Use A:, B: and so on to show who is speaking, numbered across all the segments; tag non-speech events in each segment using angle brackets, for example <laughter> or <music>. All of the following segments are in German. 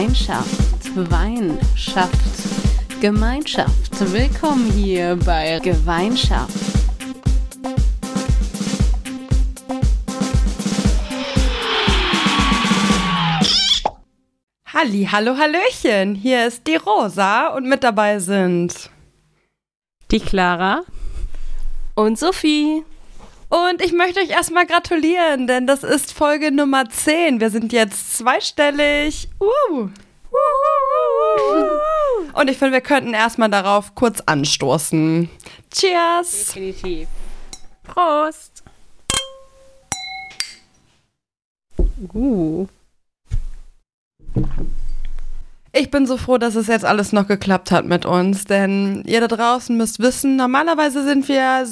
A: Gemeinschaft, Wein schafft Gemeinschaft. Willkommen hier bei Gemeinschaft.
B: Halli, hallo, hallöchen. Hier ist die Rosa und mit dabei sind
A: die Clara
C: und Sophie.
B: Und ich möchte euch erstmal gratulieren, denn das ist Folge Nummer 10. Wir sind jetzt zweistellig. Uh. Und ich finde, wir könnten erstmal darauf kurz anstoßen. Cheers!
A: Definitiv. Prost!
B: Uh. Ich bin so froh, dass es jetzt alles noch geklappt hat mit uns, denn ihr da draußen müsst wissen, normalerweise sind wir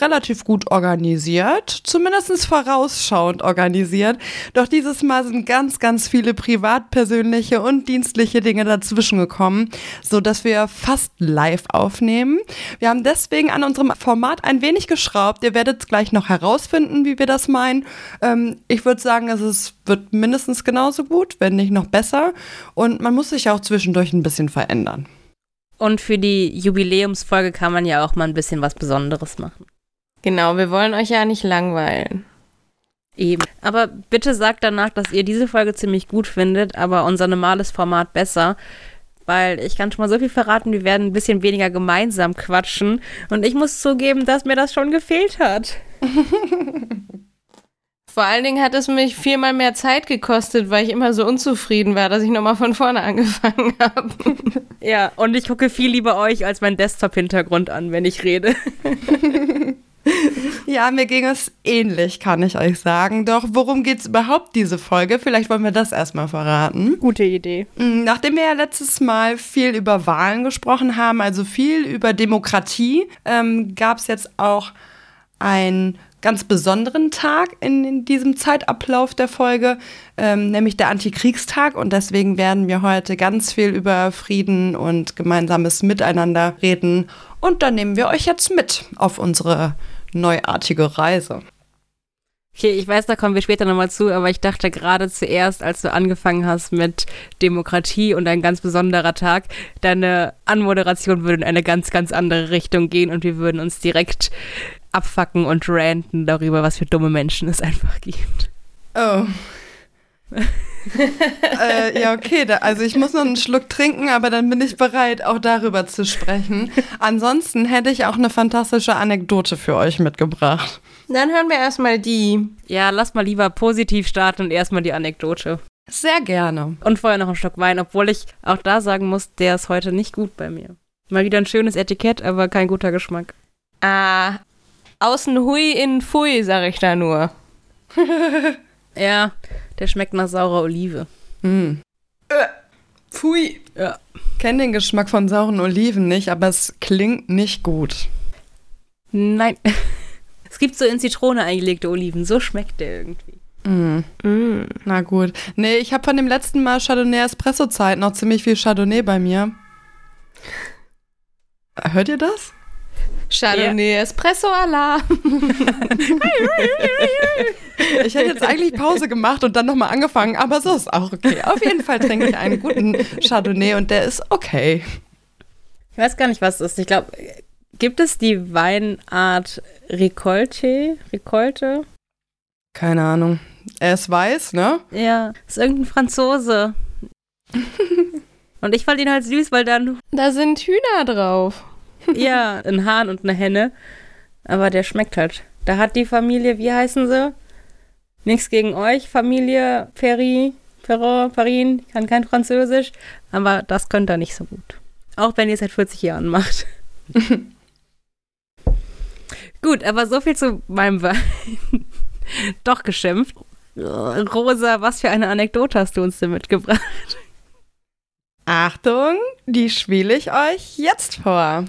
B: relativ gut organisiert, zumindest vorausschauend organisiert. Doch dieses Mal sind ganz, ganz viele privat, persönliche und dienstliche Dinge dazwischen gekommen, sodass wir fast live aufnehmen. Wir haben deswegen an unserem Format ein wenig geschraubt. Ihr werdet gleich noch herausfinden, wie wir das meinen. Ähm, ich würde sagen, es ist, wird mindestens genauso gut, wenn nicht noch besser. Und man muss sich sich auch zwischendurch ein bisschen verändern.
A: Und für die Jubiläumsfolge kann man ja auch mal ein bisschen was Besonderes machen.
C: Genau, wir wollen euch ja nicht langweilen.
A: Eben. Aber bitte sagt danach, dass ihr diese Folge ziemlich gut findet, aber unser normales Format besser. Weil ich kann schon mal so viel verraten, wir werden ein bisschen weniger gemeinsam quatschen. Und ich muss zugeben, dass mir das schon gefehlt hat. <laughs>
C: Vor allen Dingen hat es mich viermal mehr Zeit gekostet, weil ich immer so unzufrieden war, dass ich nochmal von vorne <laughs> angefangen habe. <laughs>
A: Ja, und ich gucke viel lieber euch als mein Desktop-Hintergrund an, wenn ich rede. <laughs>
B: Ja, mir ging es ähnlich, kann ich euch sagen. Doch worum geht es überhaupt diese Folge? Vielleicht wollen wir das erstmal verraten.
A: Gute Idee.
B: Mm, nachdem wir ja letztes Mal viel über Wahlen gesprochen haben, also viel über Demokratie, ähm, gab es jetzt auch ein ganz besonderen Tag in, in diesem Zeitablauf der Folge, ähm, nämlich der Antikriegstag. Und deswegen werden wir heute ganz viel über Frieden und gemeinsames Miteinander reden. Und dann nehmen wir euch jetzt mit auf unsere neuartige Reise.
A: Okay, ich weiß, da kommen wir später nochmal zu, aber ich dachte gerade zuerst, als du angefangen hast mit Demokratie und ein ganz besonderer Tag, deine Anmoderation würde in eine ganz, ganz andere Richtung gehen und wir würden uns direkt abfacken und ranten darüber, was für dumme Menschen es einfach gibt.
B: Oh. Äh, ja, okay, da, also ich muss noch einen Schluck trinken, aber dann bin ich bereit, auch darüber zu sprechen. Ansonsten hätte ich auch eine fantastische Anekdote für euch mitgebracht.
C: Dann hören wir erstmal die.
A: Ja, lass mal lieber positiv starten und erstmal die Anekdote.
B: Sehr gerne.
A: Und vorher noch einen Stock Wein, obwohl ich auch da sagen muss, der ist heute nicht gut bei mir. Mal wieder ein schönes Etikett, aber kein guter Geschmack.
C: Ah, Außen hui, innen pfui, sag ich da nur. <laughs>
A: ja, der schmeckt nach saurer Olive.
B: Mm. Äh, pfui. Ja. Kenne den Geschmack von sauren Oliven nicht, aber es klingt nicht gut.
A: Nein. <laughs> Es gibt so in Zitrone eingelegte Oliven, so schmeckt der irgendwie.
B: Mm. Mm. Na gut. Nee, ich habe von dem letzten Mal Chardonnay Espresso Zeit noch ziemlich viel Chardonnay bei mir. Hört ihr das?
C: Chardonnay yeah. Espresso Alarm. <laughs>
B: ich hätte jetzt eigentlich Pause gemacht und dann nochmal angefangen, aber so ist auch okay. Auf jeden Fall trinke ich einen guten Chardonnay und der ist okay.
A: Ich weiß gar nicht, was es ist. Ich glaube, gibt es die Weinart Ricolte? Ricolte?
B: Keine Ahnung. Er ist weiß, ne?
A: Ja, ist irgendein Franzose. <laughs> und ich fand ihn halt süß, weil dann.
C: Da sind Hühner drauf
A: ja, ein Hahn und eine Henne. Aber der schmeckt halt. Da hat die Familie, wie heißen sie? Nichts gegen euch, Familie Ferry, Ferrand, Farin, kann kein Französisch, aber das könnt ihr nicht so gut. Auch wenn ihr es seit 40 Jahren macht. <laughs> gut, aber so viel zu meinem Wein. <laughs> Doch geschimpft. Rosa, was für eine Anekdote hast du uns denn mitgebracht?
B: Achtung, die spiele ich euch jetzt vor.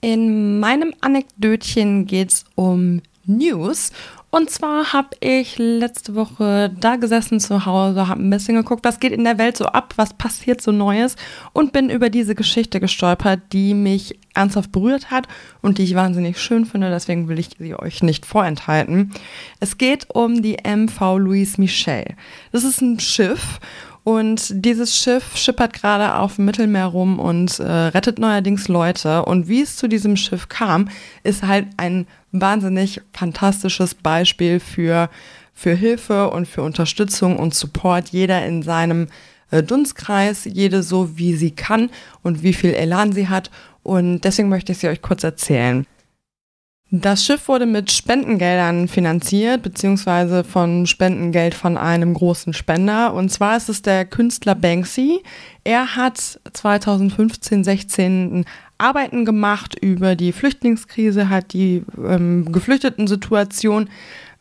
B: In meinem Anekdötchen geht es um News. Und zwar habe ich letzte Woche da gesessen zu Hause, habe ein bisschen geguckt, was geht in der Welt so ab, was passiert so Neues und bin über diese Geschichte gestolpert, die mich ernsthaft berührt hat und die ich wahnsinnig schön finde. Deswegen will ich sie euch nicht vorenthalten. Es geht um die MV Louise Michel. Das ist ein Schiff und dieses Schiff schippert gerade auf dem Mittelmeer rum und äh, rettet neuerdings Leute. Und wie es zu diesem Schiff kam, ist halt ein wahnsinnig fantastisches Beispiel für, für Hilfe und für Unterstützung und Support. Jeder in seinem äh, Dunstkreis, jede so, wie sie kann und wie viel Elan sie hat. Und deswegen möchte ich sie euch kurz erzählen. Das Schiff wurde mit Spendengeldern finanziert, beziehungsweise von Spendengeld von einem großen Spender. Und zwar ist es der Künstler Banksy. Er hat 2015, 16 Arbeiten gemacht über die Flüchtlingskrise, hat die ähm, Geflüchteten-Situation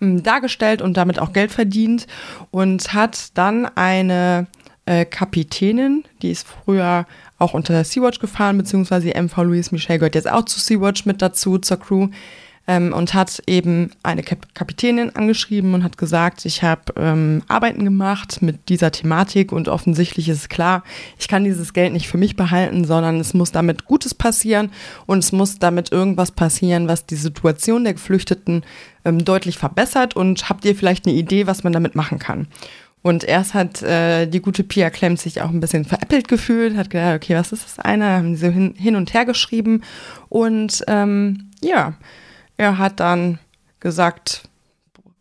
B: ähm, dargestellt und damit auch Geld verdient und hat dann eine äh, Kapitänin, die ist früher auch unter Sea-Watch gefahren, beziehungsweise MV Louise Michel gehört jetzt auch zu Sea-Watch mit dazu, zur Crew ähm, und hat eben eine Kap Kapitänin angeschrieben und hat gesagt, ich habe ähm, Arbeiten gemacht mit dieser Thematik und offensichtlich ist klar, ich kann dieses Geld nicht für mich behalten, sondern es muss damit Gutes passieren und es muss damit irgendwas passieren, was die Situation der Geflüchteten ähm, deutlich verbessert und habt ihr vielleicht eine Idee, was man damit machen kann? Und erst hat äh, die gute Pia Klemm sich auch ein bisschen veräppelt gefühlt, hat gedacht, okay, was ist das eine? Haben sie so hin, hin und her geschrieben. Und ähm, ja, er hat dann gesagt,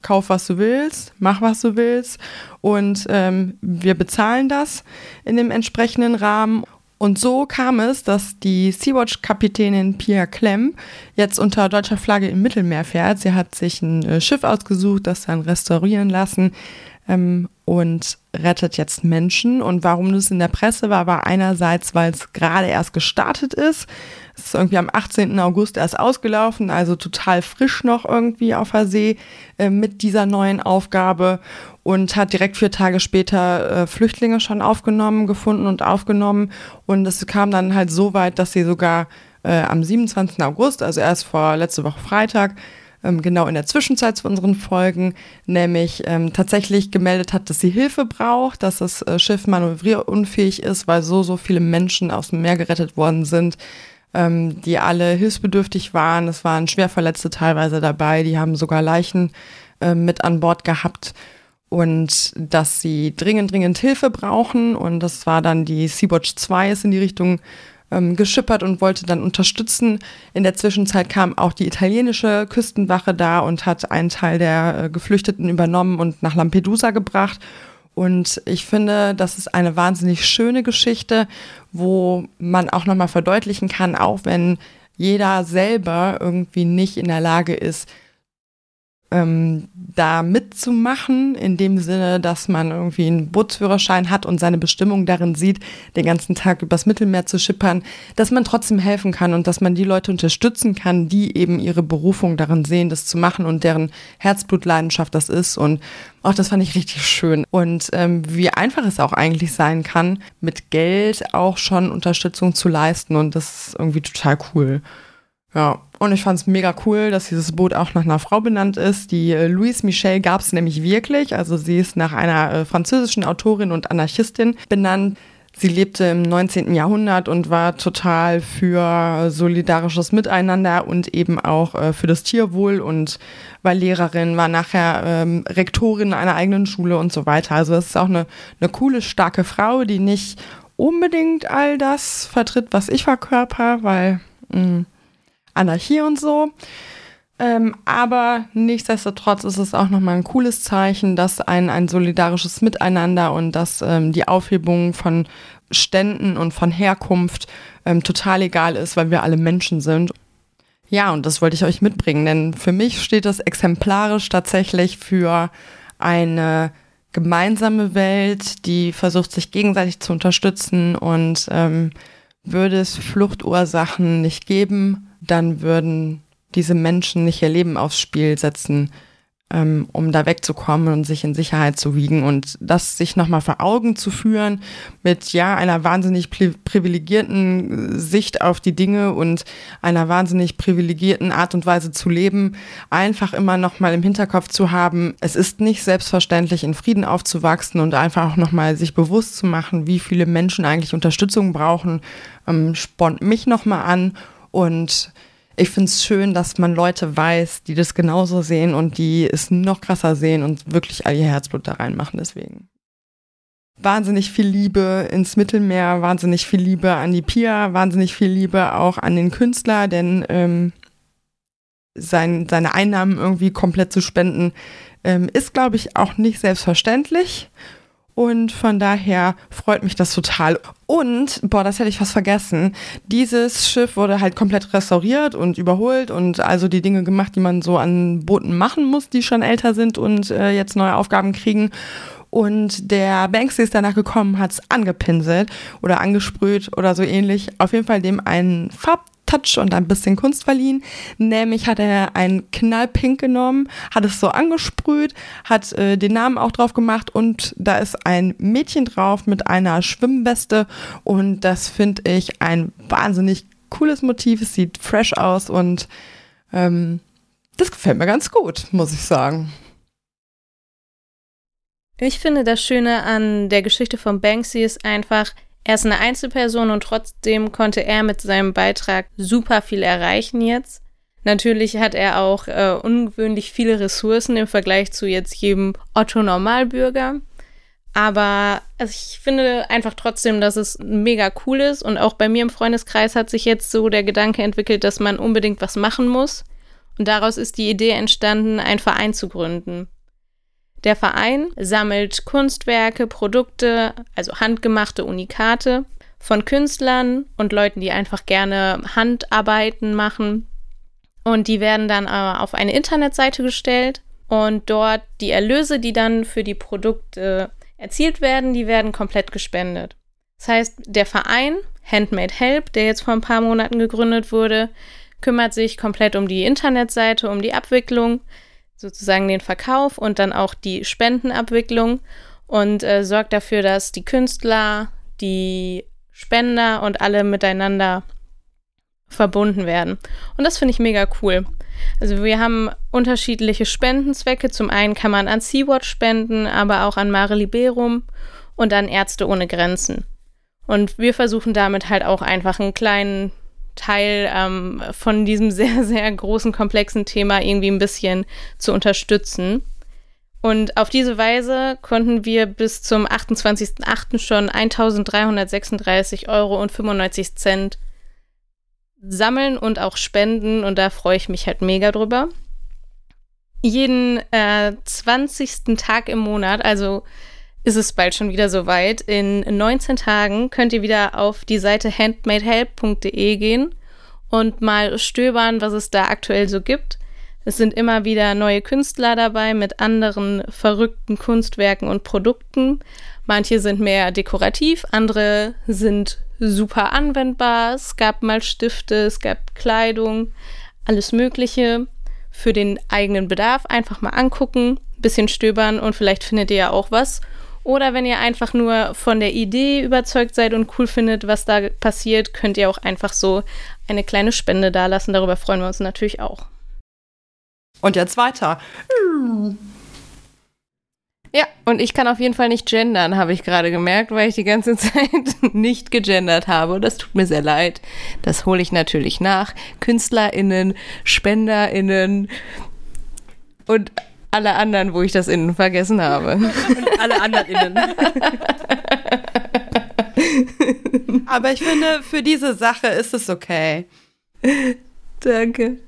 B: kauf was du willst, mach was du willst und ähm, wir bezahlen das in dem entsprechenden Rahmen. Und so kam es, dass die Sea-Watch-Kapitänin Pia Klemm jetzt unter deutscher Flagge im Mittelmeer fährt. Sie hat sich ein äh, Schiff ausgesucht, das dann restaurieren lassen ähm, und rettet jetzt Menschen. Und warum das in der Presse war, war einerseits, weil es gerade erst gestartet ist. Es ist irgendwie am 18. August erst ausgelaufen, also total frisch noch irgendwie auf der See äh, mit dieser neuen Aufgabe und hat direkt vier Tage später äh, Flüchtlinge schon aufgenommen, gefunden und aufgenommen. Und es kam dann halt so weit, dass sie sogar äh, am 27. August, also erst vor letzte Woche Freitag, ähm, genau in der Zwischenzeit zu unseren Folgen, nämlich ähm, tatsächlich gemeldet hat, dass sie Hilfe braucht, dass das äh, Schiff manövrierunfähig ist, weil so, so viele Menschen aus dem Meer gerettet worden sind, ähm, die alle hilfsbedürftig waren. Es waren Schwerverletzte teilweise dabei, die haben sogar Leichen äh, mit an Bord gehabt und dass sie dringend, dringend Hilfe brauchen. Und das war dann die Sea-Watch 2 ist in die Richtung ähm, geschippert und wollte dann unterstützen. In der Zwischenzeit kam auch die italienische Küstenwache da und hat einen Teil der äh, Geflüchteten übernommen und nach Lampedusa gebracht. Und ich finde, das ist eine wahnsinnig schöne Geschichte, wo man auch nochmal verdeutlichen kann, auch wenn jeder selber irgendwie nicht in der Lage ist, ähm, da mitzumachen, in dem Sinne, dass man irgendwie einen Bootsführerschein hat und seine Bestimmung darin sieht, den ganzen Tag übers Mittelmeer zu schippern, dass man trotzdem helfen kann und dass man die Leute unterstützen kann, die eben ihre Berufung darin sehen, das zu machen und deren Herzblutleidenschaft das ist. Und auch das fand ich richtig schön. Und ähm, wie einfach es auch eigentlich sein kann, mit Geld auch schon Unterstützung zu leisten. Und das ist irgendwie total cool. Ja, und ich fand es mega cool, dass dieses Boot auch nach einer Frau benannt ist. Die äh, Louise Michel gab es nämlich wirklich. Also sie ist nach einer äh, französischen Autorin und Anarchistin benannt. Sie lebte im 19. Jahrhundert und war total für solidarisches Miteinander und eben auch äh, für das Tierwohl und war Lehrerin, war nachher ähm, Rektorin einer eigenen Schule und so weiter. Also es ist auch eine, eine coole, starke Frau, die nicht unbedingt all das vertritt, was ich verkörper, weil mh, mm, Anarchie und so. Ähm, aber nichtsdestotrotz ist es auch nochmal ein cooles Zeichen, dass ein, ein solidarisches Miteinander und dass ähm, die Aufhebung von Ständen und von Herkunft ähm, total egal ist, weil wir alle Menschen sind. Ja, und das wollte ich euch mitbringen, denn für mich steht das exemplarisch tatsächlich für eine gemeinsame Welt, die versucht, sich gegenseitig zu unterstützen und ähm, würde es Fluchtursachen nicht geben, dann würden diese Menschen nicht ihr Leben aufs Spiel setzen, ähm, um da wegzukommen und sich in Sicherheit zu wiegen und das sich nochmal vor Augen zu führen mit ja einer wahnsinnig privilegierten Sicht auf die Dinge und einer wahnsinnig privilegierten Art und Weise zu leben, einfach immer nochmal im Hinterkopf zu haben, es ist nicht selbstverständlich in Frieden aufzuwachsen und einfach auch nochmal sich bewusst zu machen, wie viele Menschen eigentlich Unterstützung brauchen, ähm, spornt mich nochmal an und ich finde es schön, dass man Leute weiß, die das genauso sehen und die es noch krasser sehen und wirklich all ihr Herzblut da reinmachen. Deswegen. Wahnsinnig viel Liebe ins Mittelmeer, wahnsinnig viel Liebe an die Pia, wahnsinnig viel Liebe auch an den Künstler, denn ähm, sein, seine Einnahmen irgendwie komplett zu spenden, ähm, ist, glaube ich, auch nicht selbstverständlich. Und von daher freut mich das total. Und, boah, das hätte ich fast vergessen. Dieses Schiff wurde halt komplett restauriert und überholt und also die Dinge gemacht, die man so an Booten machen muss, die schon älter sind und äh, jetzt neue Aufgaben kriegen. Und der Banksy ist danach gekommen, hat es angepinselt oder angesprüht oder so ähnlich. Auf jeden Fall dem einen Farb Touch und ein bisschen Kunst verliehen. Nämlich hat er ein Knallpink genommen, hat es so angesprüht, hat äh, den Namen auch drauf gemacht und da ist ein Mädchen drauf mit einer Schwimmweste und das finde ich ein wahnsinnig cooles Motiv. Es sieht fresh aus und ähm, das gefällt mir ganz gut, muss ich sagen.
C: Ich finde, das Schöne an der Geschichte von Banksy ist einfach, er ist eine Einzelperson und trotzdem konnte er mit seinem Beitrag super viel erreichen jetzt. Natürlich hat er auch äh, ungewöhnlich viele Ressourcen im Vergleich zu jetzt jedem Otto-Normalbürger. Aber also ich finde einfach trotzdem, dass es mega cool ist. Und auch bei mir im Freundeskreis hat sich jetzt so der Gedanke entwickelt, dass man unbedingt was machen muss. Und daraus ist die Idee entstanden, einen Verein zu gründen. Der Verein sammelt Kunstwerke, Produkte, also handgemachte Unikate von Künstlern und Leuten, die einfach gerne Handarbeiten machen. Und die werden dann äh, auf eine Internetseite gestellt und dort die Erlöse, die dann für die Produkte erzielt werden, die werden komplett gespendet. Das heißt, der Verein Handmade Help, der jetzt vor ein paar Monaten gegründet wurde, kümmert sich komplett um die Internetseite, um die Abwicklung, sozusagen den Verkauf und dann auch die Spendenabwicklung und äh, sorgt dafür, dass die Künstler, die Spender und alle miteinander verbunden werden. Und das finde ich mega cool. Also wir haben unterschiedliche Spendenzwecke. Zum einen kann man an Sea-Watch spenden, aber auch an Mare Liberum und an Ärzte ohne Grenzen. Und wir versuchen damit halt auch einfach einen kleinen Teil ähm, von diesem <laughs> sehr, sehr großen, komplexen Thema irgendwie ein bisschen zu unterstützen. Und auf diese Weise konnten wir bis zum 28.08. schon 1.336 Euro und 95 Cent sammeln und auch spenden. Und da freue ich mich halt mega drüber. Jeden äh, 20. Tag im Monat, also ist es bald schon wieder soweit. In 19 Tagen könnt ihr wieder auf die Seite handmadehelp.de gehen und mal stöbern, was es da aktuell so gibt. Es sind immer wieder neue Künstler dabei mit anderen verrückten Kunstwerken und Produkten. Manche sind mehr dekorativ, andere sind super anwendbar. Es gab mal Stifte, es gab Kleidung, alles Mögliche für den eigenen Bedarf. Einfach mal angucken, bisschen stöbern und vielleicht findet ihr ja auch was. Oder wenn ihr einfach nur von der Idee überzeugt seid und cool findet, was da passiert, könnt ihr auch einfach so eine kleine Spende dalassen. Darüber freuen wir uns natürlich auch.
B: Und jetzt weiter.
C: Ja, und ich kann auf jeden Fall nicht gendern, habe ich gerade gemerkt, weil ich die ganze <laughs> Zeit nicht gegendert habe. Das tut mir sehr leid. Das hole ich natürlich nach. KünstlerInnen, SpenderInnen und alle anderen, wo ich das innen vergessen habe.
A: Und <laughs> alle anderen innen.
B: Aber ich finde, für diese Sache ist es okay.
C: Danke.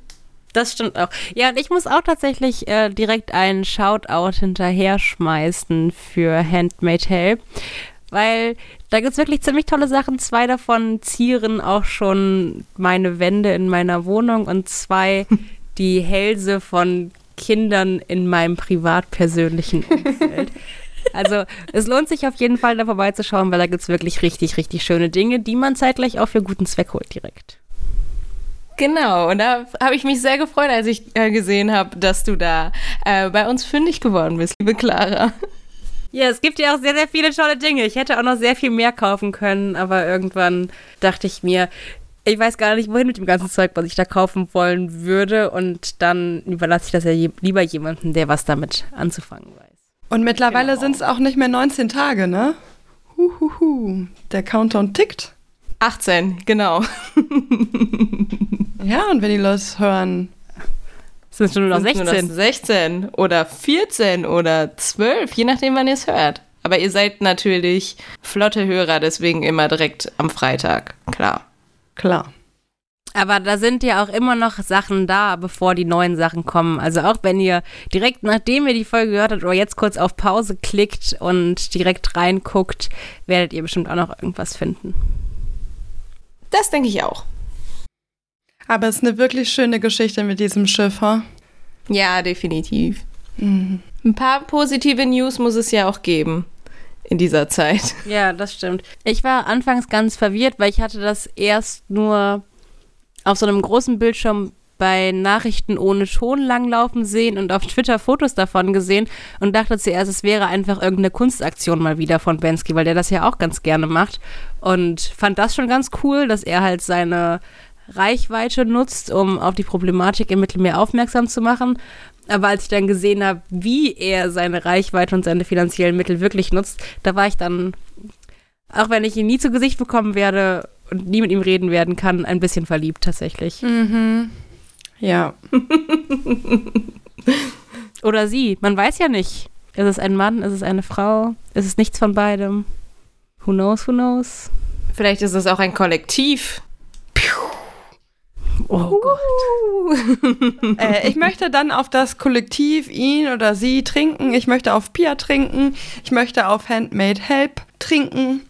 A: Das stimmt auch. Ja, und ich muss auch tatsächlich äh, direkt einen Shoutout hinterher schmeißen für Handmade Help, weil da gibt es wirklich ziemlich tolle Sachen. Zwei davon zieren auch schon meine Wände in meiner Wohnung und zwei die Hälse von Kindern in meinem privat-persönlichen <laughs> Umfeld. Also es lohnt sich auf jeden Fall da vorbeizuschauen, weil da gibt es wirklich richtig, richtig schöne Dinge, die man zeitgleich auch für guten Zweck holt direkt.
C: Genau, und da habe ich mich sehr gefreut, als ich äh, gesehen habe, dass du da äh, bei uns fündig geworden bist, liebe Clara.
A: Ja, es gibt ja auch sehr, sehr viele tolle Dinge. Ich hätte auch noch sehr viel mehr kaufen können, aber irgendwann dachte ich mir, ich weiß gar nicht, wohin mit dem ganzen Zeug, was ich da kaufen wollen würde. Und dann überlasse ich das ja je lieber jemandem, der was damit anzufangen weiß.
B: Und mittlerweile genau. sind es auch nicht mehr 19 Tage, ne? Huhuhu. Der Countdown tickt.
C: 18, genau.
B: ja, und wenn die Leute hören,
C: sind es nur noch 16. Nur noch 16 oder 14 oder 12, je nachdem, wann ihr es hört. Aber ihr seid natürlich flotte Hörer, deswegen immer direkt am Freitag. Klar.
B: Klar.
A: Aber da sind ja auch immer noch Sachen da, bevor die neuen Sachen kommen. Also auch wenn ihr direkt nachdem ihr die Folge gehört habt oder jetzt kurz auf Pause klickt und direkt reinguckt, werdet ihr bestimmt auch noch irgendwas finden.
C: Das denke ich auch.
B: Aber es ist eine wirklich schöne Geschichte mit diesem Schiffer.
C: Ja, definitiv. Mhm. Ein paar positive News muss es ja auch geben in dieser Zeit.
A: Ja, das stimmt. Ich war anfangs ganz verwirrt, weil ich hatte das erst nur auf so einem großen Bildschirm bei Nachrichten ohne Ton langlaufen sehen und auf Twitter Fotos davon gesehen und dachte zuerst, es wäre einfach irgendeine Kunstaktion mal wieder von Bensky, weil der das ja auch ganz gerne macht und fand das schon ganz cool, dass er halt seine Reichweite nutzt, um auf die Problematik im Mittelmeer aufmerksam zu machen. Aber als ich dann gesehen habe, wie er seine Reichweite und seine finanziellen Mittel wirklich nutzt, da war ich dann, auch wenn ich ihn nie zu Gesicht bekommen werde und nie mit ihm reden werden kann, ein bisschen verliebt tatsächlich.
B: Mhm. Ja. <laughs>
A: Oder sie. Man weiß ja nicht. Ist es ein Mann? Ist es eine Frau? Ist es nichts von beidem? Who knows, who knows?
C: Vielleicht ist es auch ein Kollektiv.
B: Oh Gott. äh, ich möchte dann auf das Kollektiv ihn oder sie trinken. Ich möchte auf Pia trinken. Ich möchte auf Handmade Help trinken.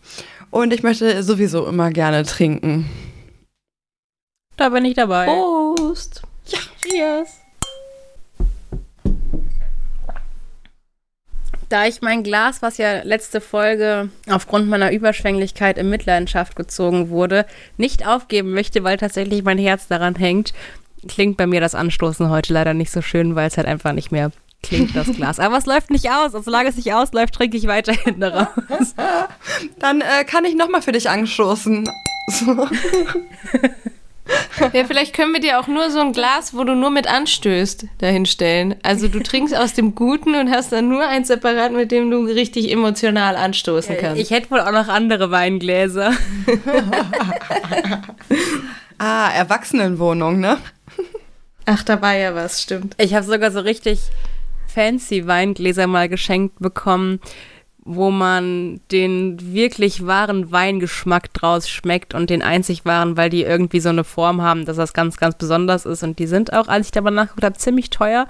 B: Und ich möchte sowieso immer gerne trinken.
A: Da bin ich dabei.
C: Prost.
B: Ja. Cheers.
A: Da ich mein Glas, was ja letzte Folge aufgrund meiner Überschwänglichkeit in Mitleidenschaft gezogen wurde, nicht aufgeben möchte, weil tatsächlich mein Herz daran hängt, klingt bei mir das Anstoßen heute leider nicht so schön, weil es halt einfach nicht mehr klingt, das <laughs> Glas. Aber es läuft nicht aus. Und solange es nicht ausläuft, trinke ich weiterhin <laughs> daraus.
B: Dann äh, kann ich nochmal für dich anstoßen. So. <laughs>
C: Ja, vielleicht können wir dir auch nur so ein Glas, wo du nur mit anstößt, dahinstellen. Also du trinkst aus dem Guten und hast dann nur ein separat, mit dem du richtig emotional anstoßen kannst.
A: Ich hätte wohl auch noch andere Weingläser. <laughs>
B: ah, Erwachsenenwohnung, ne?
C: Ach, da war ja was, stimmt.
A: Ich habe sogar so richtig fancy Weingläser mal geschenkt bekommen wo man den wirklich wahren Weingeschmack draus schmeckt und den einzig wahren, weil die irgendwie so eine Form haben, dass das ganz, ganz besonders ist. Und die sind auch, als ich da mal nachgeguckt habe, ziemlich teuer.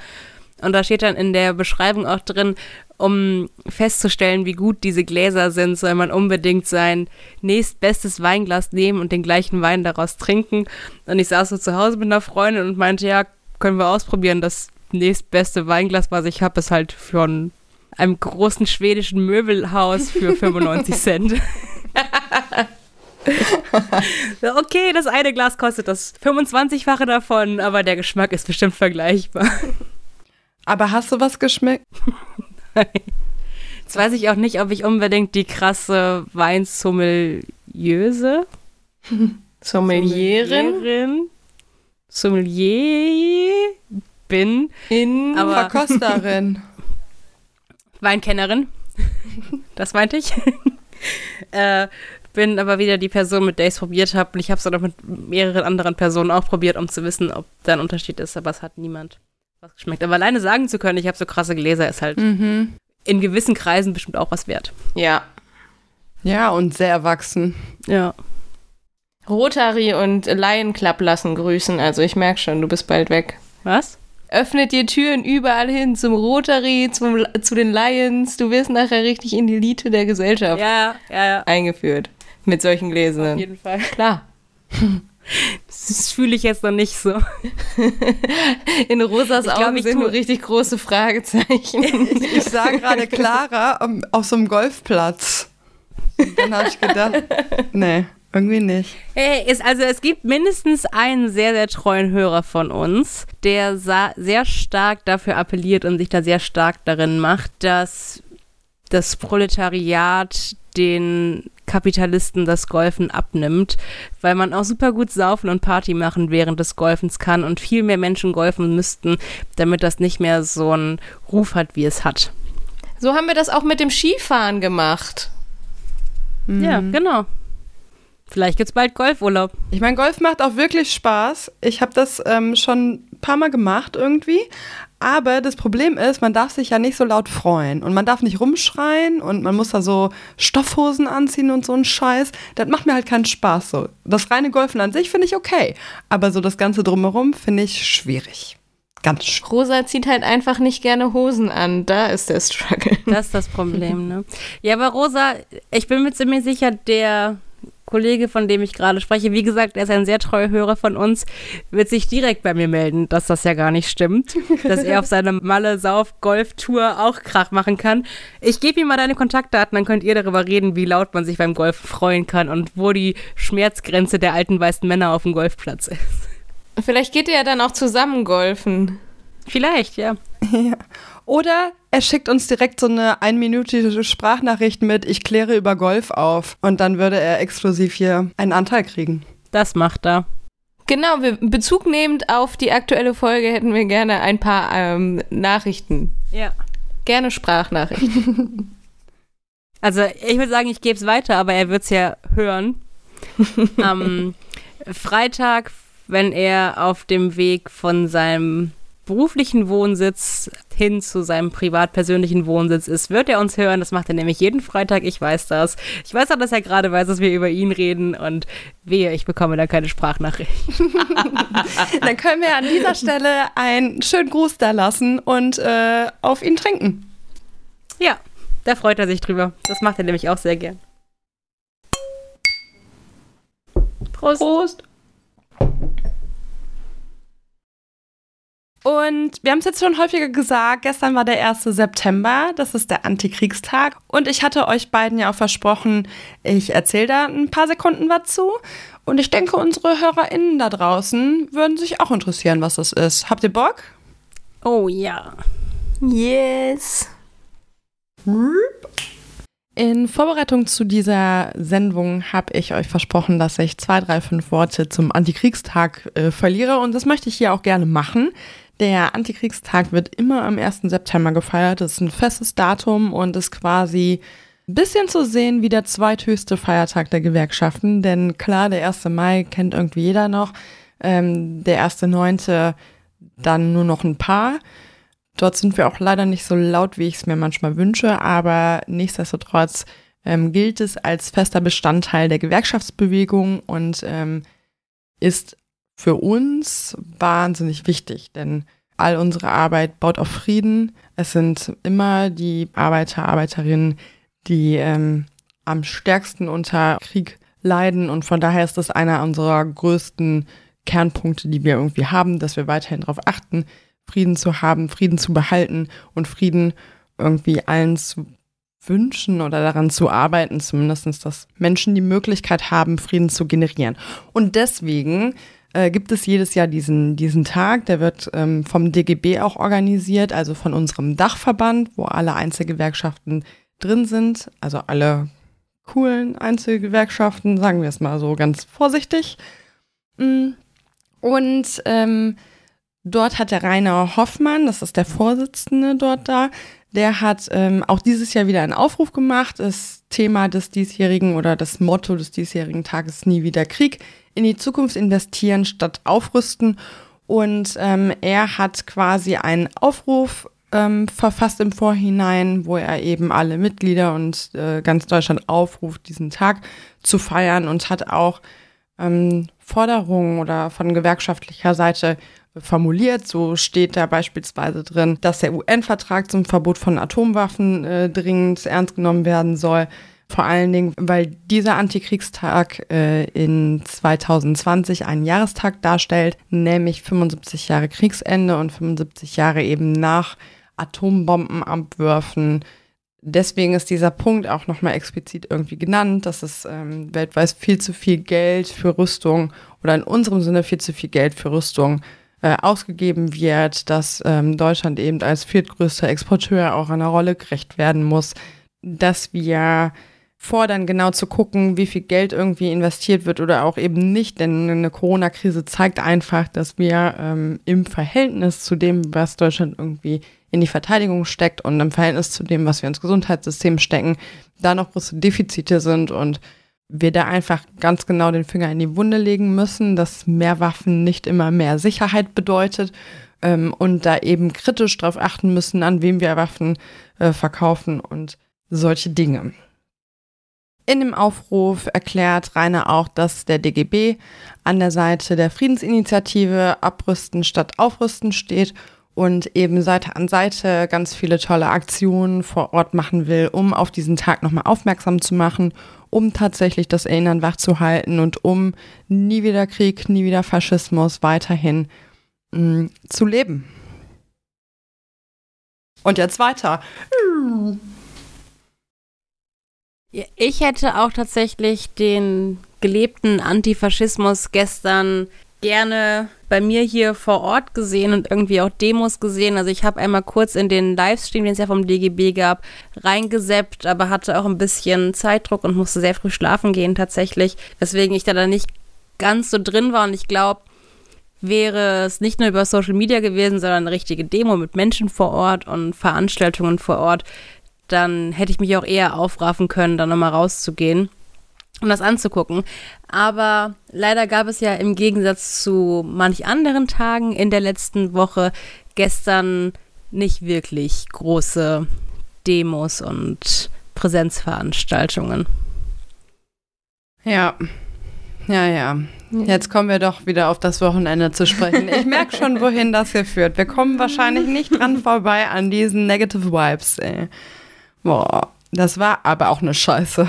A: Und da steht dann in der Beschreibung auch drin, um festzustellen, wie gut diese Gläser sind, soll man unbedingt sein nächstbestes Weinglas nehmen und den gleichen Wein daraus trinken. Und ich saß so zu Hause mit einer Freundin und meinte, ja, können wir ausprobieren. Das nächstbeste Weinglas, was ich habe, ist halt ein einem großen schwedischen Möbelhaus für <laughs> 95 Cent. <laughs> okay, das eine Glas kostet das 25-fache davon, aber der Geschmack ist bestimmt vergleichbar.
B: Aber hast du was geschmeckt? <laughs>
A: Nein. Jetzt weiß ich auch nicht, ob ich unbedingt die krasse Weinsommeliöse
C: Sommelierin
A: Sommelier bin.
B: In aber Verkosterin.
A: Weinkennerin. <laughs> das meinte ich. <laughs> äh, bin aber wieder die Person, mit der ich es probiert habe. Und ich habe es auch noch mit mehreren anderen Personen auch probiert, um zu wissen, ob da ein Unterschied ist. Aber es hat niemand was geschmeckt. Aber alleine sagen zu können, ich habe so krasse Gläser, ist halt mhm. in gewissen Kreisen bestimmt auch was wert.
C: Ja.
B: Ja, und sehr erwachsen.
A: Ja.
C: Rotary und Lion Club lassen grüßen. Also ich merke schon, du bist bald weg.
A: Was?
C: Öffnet dir Türen überall hin, zum Rotary, zum, zu den Lions. Du wirst nachher richtig in die Elite der Gesellschaft
A: ja, ja, ja.
C: eingeführt. Mit solchen Gläsern.
A: Auf jeden Fall.
C: Klar. <laughs>
A: Das fühle ich jetzt noch nicht so. <laughs>
C: In Rosas ich Augen glaub, sind nur richtig große Fragezeichen.
B: Ich, <laughs> ich sah gerade Clara um, auf so einem Golfplatz. Und dann habe ich gedacht, nee. Irgendwie nicht.
A: Hey, ist, also es gibt mindestens einen sehr, sehr treuen Hörer von uns, der sehr stark dafür appelliert und sich da sehr stark darin macht, dass das Proletariat den Kapitalisten das Golfen abnimmt, weil man auch super gut saufen und Party machen während des Golfens kann und viel mehr Menschen golfen müssten, damit das nicht mehr so einen Ruf hat, wie es hat.
C: So haben wir das auch mit dem Skifahren gemacht.
A: Mhm. Ja, genau. Vielleicht gibt es bald Golfurlaub.
B: Ich meine, Golf macht auch wirklich Spaß. Ich habe das ähm, schon ein paar Mal gemacht irgendwie. Aber das Problem ist, man darf sich ja nicht so laut freuen und man darf nicht rumschreien und man muss da so Stoffhosen anziehen und so ein Scheiß. Das macht mir halt keinen Spaß so. Das reine Golfen an sich finde ich okay, aber so das Ganze drumherum finde ich schwierig. Ganz schwierig.
C: Rosa zieht halt einfach nicht gerne Hosen an. Da ist der Struggle.
A: Das ist das Problem, ne? Ja, aber Rosa, ich bin mir ziemlich sicher, der Kollege, von dem ich gerade spreche, wie gesagt, er ist ein sehr treuer Hörer von uns, wird sich direkt bei mir melden, dass das ja gar nicht stimmt, dass er auf seiner Malle-Sauf-Golf-Tour auch Krach machen kann. Ich gebe ihm mal deine Kontaktdaten, dann könnt ihr darüber reden, wie laut man sich beim Golf freuen kann und wo die Schmerzgrenze der alten weißen Männer auf dem Golfplatz ist.
C: Vielleicht geht ihr ja dann auch zusammen golfen.
A: Vielleicht, ja. <laughs>
B: ja. Oder er schickt uns direkt so eine einminütige Sprachnachricht mit, ich kläre über Golf auf. Und dann würde er exklusiv hier einen Anteil kriegen.
A: Das macht er.
C: Genau, wir, Bezug nehmend auf die aktuelle Folge hätten wir gerne ein paar ähm, Nachrichten.
A: Ja.
C: Gerne Sprachnachrichten. <laughs>
A: also ich würde sagen, ich gebe es weiter, aber er wird es ja hören. <laughs> Am Freitag, wenn er auf dem Weg von seinem beruflichen Wohnsitz hin zu seinem privat-persönlichen Wohnsitz ist, wird er uns hören. Das macht er nämlich jeden Freitag. Ich weiß das. Ich weiß auch, dass er gerade weiß, dass wir über ihn reden und wehe, ich bekomme da keine Sprachnachricht. <laughs>
B: Dann können wir an dieser Stelle einen schönen Gruß da lassen und äh, auf ihn trinken.
A: Ja, da freut er sich drüber. Das macht er nämlich auch sehr gern.
C: Prost. Prost.
B: Und wir haben es jetzt schon häufiger gesagt, gestern war der 1. September, das ist der Antikriegstag. Und ich hatte euch beiden ja auch versprochen, ich erzähle da ein paar Sekunden was zu. Und ich denke, unsere HörerInnen da draußen würden sich auch interessieren, was das ist. Habt ihr Bock?
A: Oh ja.
C: Yes.
B: In Vorbereitung zu dieser Sendung habe ich euch versprochen, dass ich zwei, drei, fünf Worte zum Antikriegstag äh, verliere. Und das möchte ich hier auch gerne machen. Der Antikriegstag wird immer am 1. September gefeiert. Das ist ein festes Datum und ist quasi ein bisschen zu sehen wie der zweithöchste Feiertag der Gewerkschaften. Denn klar, der 1. Mai kennt irgendwie jeder noch. Ähm, der 1.9. dann nur noch ein paar. Dort sind wir auch leider nicht so laut, wie ich es mir manchmal wünsche, aber nichtsdestotrotz ähm, gilt es als fester Bestandteil der Gewerkschaftsbewegung und ähm, ist für uns wahnsinnig wichtig, denn all unsere Arbeit baut auf Frieden. Es sind immer die Arbeiter, Arbeiterinnen, die ähm, am stärksten unter Krieg leiden und von daher ist das einer unserer größten Kernpunkte, die wir irgendwie haben, dass wir weiterhin darauf achten, Frieden zu haben, Frieden zu behalten und Frieden irgendwie allen zu wünschen oder daran zu arbeiten, zumindest, dass Menschen die Möglichkeit haben, Frieden zu generieren. Und deswegen äh, gibt es jedes Jahr diesen, diesen Tag. Der wird ähm, vom DGB auch organisiert, also von unserem Dachverband, wo alle Einzelgewerkschaften drin sind, also alle coolen Einzelgewerkschaften, sagen wir es mal so ganz vorsichtig. Mm. Und ähm, dort hat der Rainer Hoffmann, das ist der Vorsitzende dort da, der hat ähm, auch dieses Jahr wieder einen Aufruf gemacht. Das Thema des diesjährigen oder das Motto des diesjährigen Tages Nie wieder Krieg in die Zukunft investieren statt aufrüsten. Und ähm, er hat quasi einen Aufruf ähm, verfasst im Vorhinein, wo er eben alle Mitglieder und äh, ganz Deutschland aufruft, diesen Tag zu feiern und hat auch ähm, Forderungen oder von gewerkschaftlicher Seite formuliert. So steht da beispielsweise drin, dass der UN-Vertrag zum Verbot von Atomwaffen äh, dringend ernst genommen werden soll. Vor allen Dingen, weil dieser Antikriegstag äh, in 2020 einen Jahrestag darstellt, nämlich 75 Jahre Kriegsende und 75 Jahre eben nach Atombombenabwürfen. Deswegen ist dieser Punkt auch nochmal explizit irgendwie genannt, dass es ähm, weltweit viel zu viel Geld für Rüstung oder in unserem Sinne viel zu viel Geld für Rüstung äh, ausgegeben wird, dass ähm, Deutschland eben als viertgrößter Exporteur auch einer Rolle gerecht werden muss, dass wir fordern, genau zu gucken, wie viel Geld irgendwie investiert wird oder auch eben nicht. Denn eine Corona-Krise zeigt einfach, dass wir ähm, im Verhältnis zu dem, was Deutschland irgendwie in die Verteidigung steckt und im Verhältnis zu dem, was wir ins Gesundheitssystem stecken, da noch große Defizite sind und wir da einfach ganz genau den Finger in die Wunde legen müssen, dass mehr Waffen nicht immer mehr Sicherheit bedeutet ähm, und da eben kritisch darauf achten müssen, an wem wir Waffen äh, verkaufen und solche Dinge. In dem Aufruf erklärt Rainer auch, dass der DGB an der Seite der Friedensinitiative Abrüsten statt Aufrüsten steht und eben Seite an Seite ganz viele tolle Aktionen vor Ort machen will, um auf diesen Tag nochmal aufmerksam zu machen, um tatsächlich das Erinnern wachzuhalten und um nie wieder Krieg, nie wieder Faschismus weiterhin mh, mm, zu leben. Und jetzt weiter.
A: Ich hätte auch tatsächlich den gelebten Antifaschismus gestern gerne bei mir hier vor Ort gesehen und irgendwie auch Demos gesehen. Also ich habe einmal kurz in den Livestream, den es ja vom DGB gab, reingeseppt, aber hatte auch ein bisschen Zeitdruck und musste sehr früh schlafen gehen tatsächlich, weswegen ich da dann nicht ganz so drin war und ich glaube, wäre es nicht nur über Social Media gewesen, sondern eine richtige Demo mit Menschen vor Ort und Veranstaltungen vor Ort, dann hätte ich mich auch eher aufraffen können, dann nochmal rauszugehen um das anzugucken. Aber leider gab es ja im Gegensatz zu manch anderen Tagen in der letzten Woche gestern nicht wirklich große Demos und Präsenzveranstaltungen.
B: Ja, ja, ja. Jetzt kommen wir doch wieder auf das Wochenende zu sprechen. Ich merke schon, wohin das hier führt. Wir kommen wahrscheinlich nicht dran vorbei an diesen Negative Vibes, ey. Boah, das war aber auch eine Scheiße.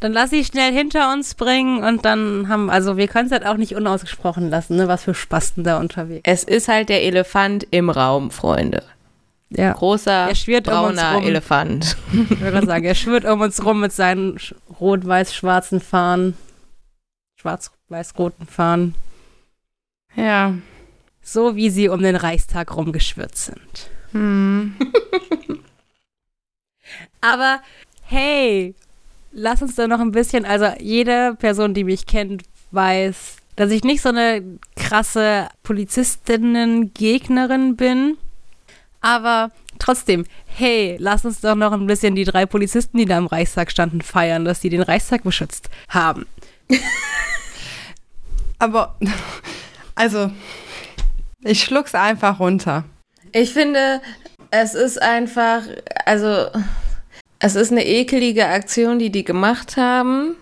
A: Dann lass sie schnell hinter uns bringen und dann haben, also wir können es halt auch nicht unausgesprochen lassen, ne? Was für Spasten da unterwegs.
C: Es ist halt der Elefant im Raum, Freunde. Ja. Großer, er schwirrt brauner um Elefant.
A: Ich würde sagen, er schwirrt um uns rum mit seinen rot-weiß-schwarzen Fahnen. Schwarz-weiß-roten Fahnen.
B: Ja.
A: So wie sie um den Reichstag rumgeschwirrt sind. Hm. <laughs> Aber hey, lass uns da noch ein bisschen, also jede Person, die mich kennt, weiß, dass ich nicht so eine krasse Polizistinnen-Gegnerin bin. Aber trotzdem, hey, lass uns doch noch ein bisschen die drei Polizisten, die da im Reichstag standen, feiern, dass die den Reichstag beschützt haben. <laughs>
B: Aber, also, ich schluck's einfach runter.
C: Ich finde, es ist einfach, also es ist eine ekelige Aktion, die die gemacht haben.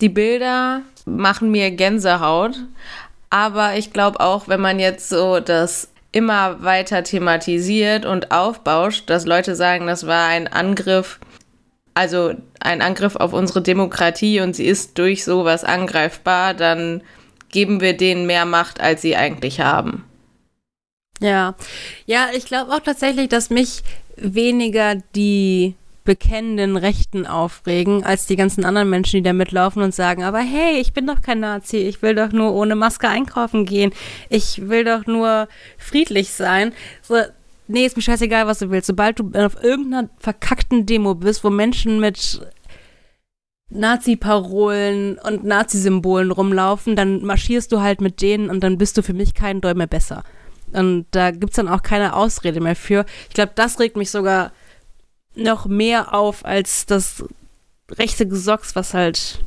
C: Die Bilder machen mir Gänsehaut. Aber ich glaube auch, wenn man jetzt so das immer weiter thematisiert und aufbauscht, dass Leute sagen, das war ein Angriff, also ein Angriff auf unsere Demokratie und sie ist durch sowas angreifbar, dann geben wir denen mehr Macht, als sie eigentlich haben.
A: Ja, ja, ich glaube auch tatsächlich, dass mich weniger die bekennenden Rechten aufregen, als die ganzen anderen Menschen, die da mitlaufen und sagen, aber hey, ich bin doch kein Nazi, ich will doch nur ohne Maske einkaufen gehen, ich will doch nur friedlich sein. So, nee, ist mir scheißegal, was du willst. Sobald du auf irgendeiner verkackten Demo bist, wo Menschen mit Nazi-Parolen und Nazi-Symbolen rumlaufen, dann marschierst du halt mit denen und dann bist du für mich keinen Doll mehr besser. Und da gibt es dann auch keine Ausrede mehr für. Ich glaube, das regt mich sogar noch mehr auf als das rechte Gesocks, was halt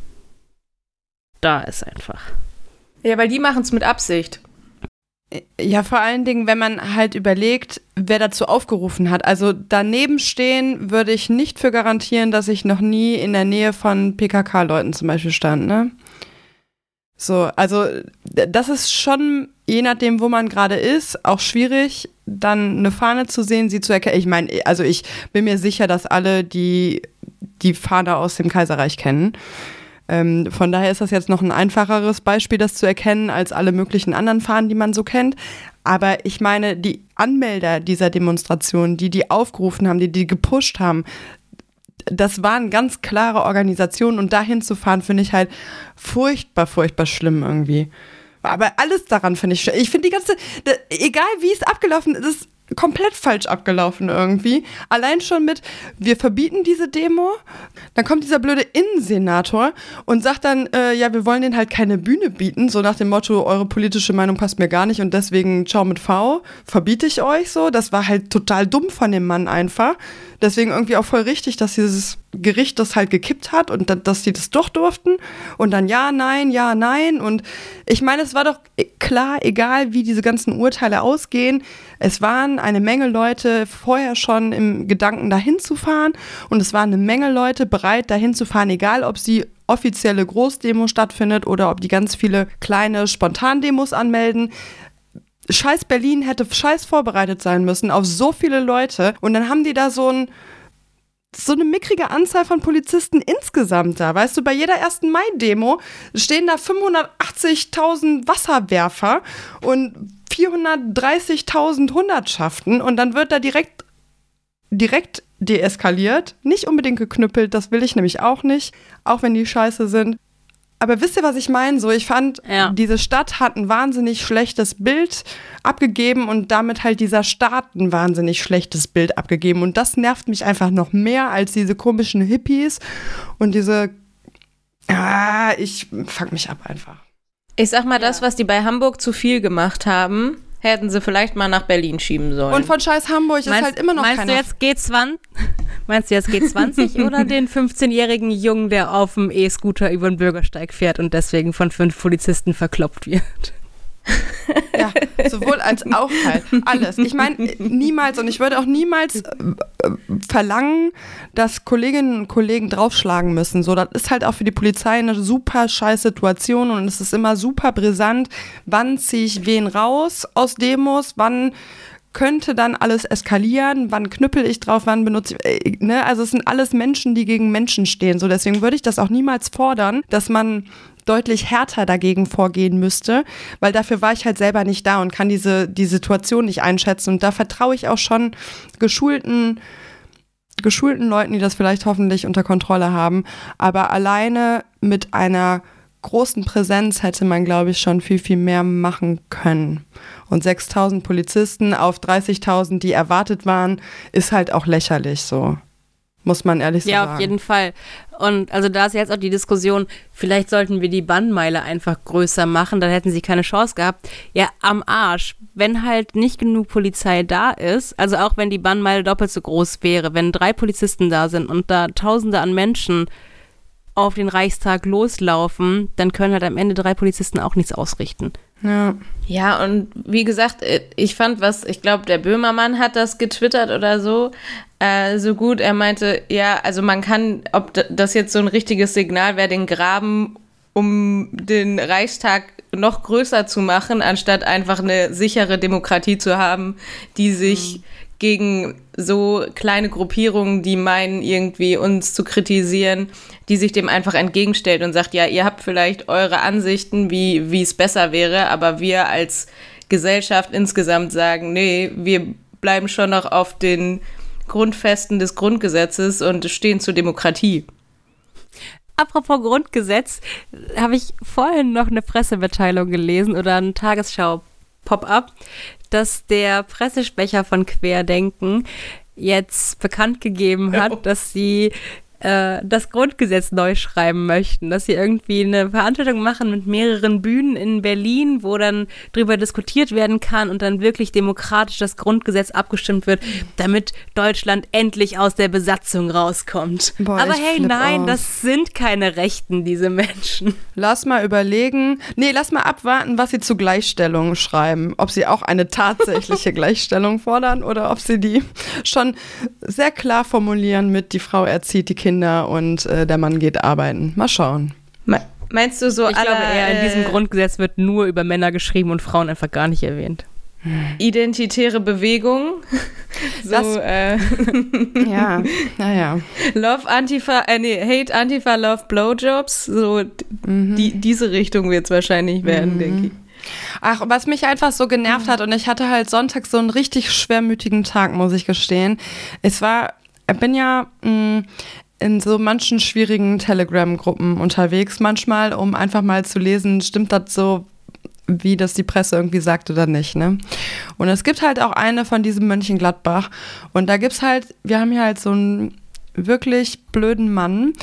A: da ist einfach.
C: Ja, weil die machen es mit Absicht.
B: Ja, vor allen Dingen, wenn man halt überlegt, wer dazu aufgerufen hat. Also daneben stehen würde ich nicht für garantieren, dass ich noch nie in der Nähe von PKK-Leuten zum Beispiel stand, ne? So, also das ist schon, je nachdem, wo man gerade ist, auch schwierig, dann eine Fahne zu sehen, sie zu erkennen. Ich meine, also ich bin mir sicher, dass alle die, die Fahne aus dem Kaiserreich kennen. Ähm, von daher ist das jetzt noch ein einfacheres Beispiel, das zu erkennen, als alle möglichen anderen Fahnen, die man so kennt. Aber ich meine, die Anmelder dieser Demonstration, die die aufgerufen haben, die die gepusht haben, das waren ganz klare Organisationen und dahin zu fahren, finde ich halt furchtbar, furchtbar schlimm irgendwie. Aber alles daran finde ich, ich finde die ganze, egal wie es abgelaufen ist, komplett falsch abgelaufen irgendwie. Allein schon mit, wir verbieten diese Demo. Dann kommt dieser blöde Innensenator und sagt dann, äh, ja, wir wollen denen halt keine Bühne bieten, so nach dem Motto, eure politische Meinung passt mir gar nicht und deswegen ciao mit V, verbiete ich euch so. Das war halt total dumm von dem Mann einfach. Deswegen irgendwie auch voll richtig, dass dieses Gericht das halt gekippt hat und dass sie das doch durften. Und dann ja, nein, ja, nein. Und ich meine, es war doch klar, egal wie diese ganzen Urteile ausgehen, es waren eine Menge Leute vorher schon im Gedanken, dahin zu fahren. Und es waren eine Menge Leute bereit, dahin zu fahren, egal ob sie offizielle Großdemo stattfindet oder ob die ganz viele kleine Spontandemos anmelden scheiß Berlin hätte scheiß vorbereitet sein müssen auf so viele Leute. Und dann haben die da so ein so eine mickrige Anzahl von Polizisten insgesamt da. Weißt du, bei jeder ersten Mai-Demo stehen da 580.000 Wasserwerfer und 430.000 Hundertschaften und dann wird da direkt, direkt deeskaliert. Nicht unbedingt geknüppelt, das will ich nämlich auch nicht, auch wenn die scheiße sind. Aber wisst ihr, was ich meine? So, ich fand, ja. diese Stadt hat ein wahnsinnig schlechtes Bild abgegeben und damit halt dieser Staat ein wahnsinnig schlechtes Bild abgegeben. Und das nervt mich einfach noch mehr als diese komischen Hippies und diese. Ah, ich fuck mich ab einfach.
C: Ich sag mal, das, was die bei Hamburg zu viel gemacht haben, hätten sie vielleicht mal nach Berlin schieben sollen.
B: Und von scheiß Hamburg ist halt immer noch
A: meinst
B: keiner.
A: Du jetzt G20? <laughs> Meinst du jetzt G20 <laughs> oder den 15-jährigen Jungen, der auf dem E-Scooter über den Bürgersteig fährt und deswegen von fünf Polizisten verkloppt wird?
B: Ja, sowohl als auch halt. Alles. Ich meine, niemals und ich würde auch niemals äh, verlangen, dass Kolleginnen und Kollegen draufschlagen müssen. So, das ist halt auch für die Polizei eine super scheiß Situation und es ist immer super brisant, wann ziehe ich wen raus aus Demos, wann könnte dann alles eskalieren, wann knüppel ich drauf, wann benutze ich, äh, ne? Also es sind alles Menschen, die gegen Menschen stehen. So, deswegen würde ich das auch niemals fordern, dass man deutlich härter dagegen vorgehen müsste, weil dafür war ich halt selber nicht da und kann diese die Situation nicht einschätzen. Und da vertraue ich auch schon geschulten geschulten Leuten, die das vielleicht hoffentlich unter Kontrolle haben. Aber alleine mit einer großen Präsenz hätte man, glaube ich, schon viel, viel mehr machen können. Und 6000 Polizisten auf 30.000, die erwartet waren, ist halt auch lächerlich so muss man ehrlich
A: so
B: ja,
A: sagen. Ja, auf jeden Fall. Und also da ist jetzt auch die Diskussion, vielleicht sollten wir die Bannmeile einfach größer machen, dann hätten sie keine Chance gehabt. Ja, am Arsch. Wenn halt nicht genug Polizei da ist, also auch wenn die Bannmeile doppelt so groß wäre, wenn drei Polizisten da sind und da Tausende an Menschen auf den Reichstag loslaufen, dann können halt am Ende drei Polizisten auch nichts ausrichten.
C: Ja. Ja, und wie gesagt, äh, ich fand was, ich glaube, der Böhmermann hat das getwittert oder so, äh, so gut. Er meinte, ja, also man kann, ob das jetzt so ein richtiges Signal wäre, den Graben um den Reichstag noch größer zu machen, anstatt einfach eine sichere Demokratie zu haben, die sich mhm. Gegen so kleine Gruppierungen, die meinen, irgendwie uns zu kritisieren, die sich dem einfach entgegenstellt und sagt, ja, ihr habt vielleicht eure Ansichten, wie, wie es besser wäre, aber wir als Gesellschaft insgesamt sagen, nee, wir bleiben schon noch auf den Grundfesten des Grundgesetzes und stehen zur Demokratie.
A: Apropos Grundgesetz, habe ich vorhin noch eine Pressemitteilung gelesen oder ein Tagesschau-Pop-up, dass der Pressesprecher von Querdenken jetzt bekannt gegeben hat, dass sie äh, das Grundgesetz neu schreiben möchten, dass sie irgendwie eine Veranstaltung machen mit mehreren Bühnen in Berlin, wo dann drüber diskutiert werden kann und dann wirklich demokratisch das Grundgesetz abgestimmt wird, damit Deutschland endlich aus der Besatzung rauskommt. Boah, Aber hey, nein, aus. das sind keine Rechten, diese Menschen.
B: Lass mal überlegen, nee, lass mal abwarten, was sie zu Gleichstellung schreiben. Ob sie auch eine tatsächliche <laughs> Gleichstellung fordern oder ob sie die schon sehr klar formulieren mit, die Frau erzieht die Kinder Kinder und äh, der Mann geht arbeiten. Mal schauen.
C: Meinst du so
A: Ich glaube eher, in diesem äh, Grundgesetz wird nur über Männer geschrieben und Frauen einfach gar nicht erwähnt.
C: Identitäre Bewegung. <laughs>
B: so, das, äh, <laughs> ja, naja.
C: Love Antifa, äh, nee, Hate Antifa, Love Blowjobs. So, mhm. die, diese Richtung wird es wahrscheinlich werden, mhm. denke ich.
B: Ach, was mich einfach so genervt hat und ich hatte halt Sonntag so einen richtig schwermütigen Tag, muss ich gestehen. Es war, ich bin ja, mh, mm, in so manchen schwierigen Telegram-Gruppen unterwegs, manchmal, um einfach mal zu lesen, stimmt das so, wie das die Presse irgendwie sagt oder nicht. Ne? Und es gibt halt auch eine von diesem Mönchengladbach. Und da gibt es halt, wir haben hier halt so einen wirklich blöden Mann.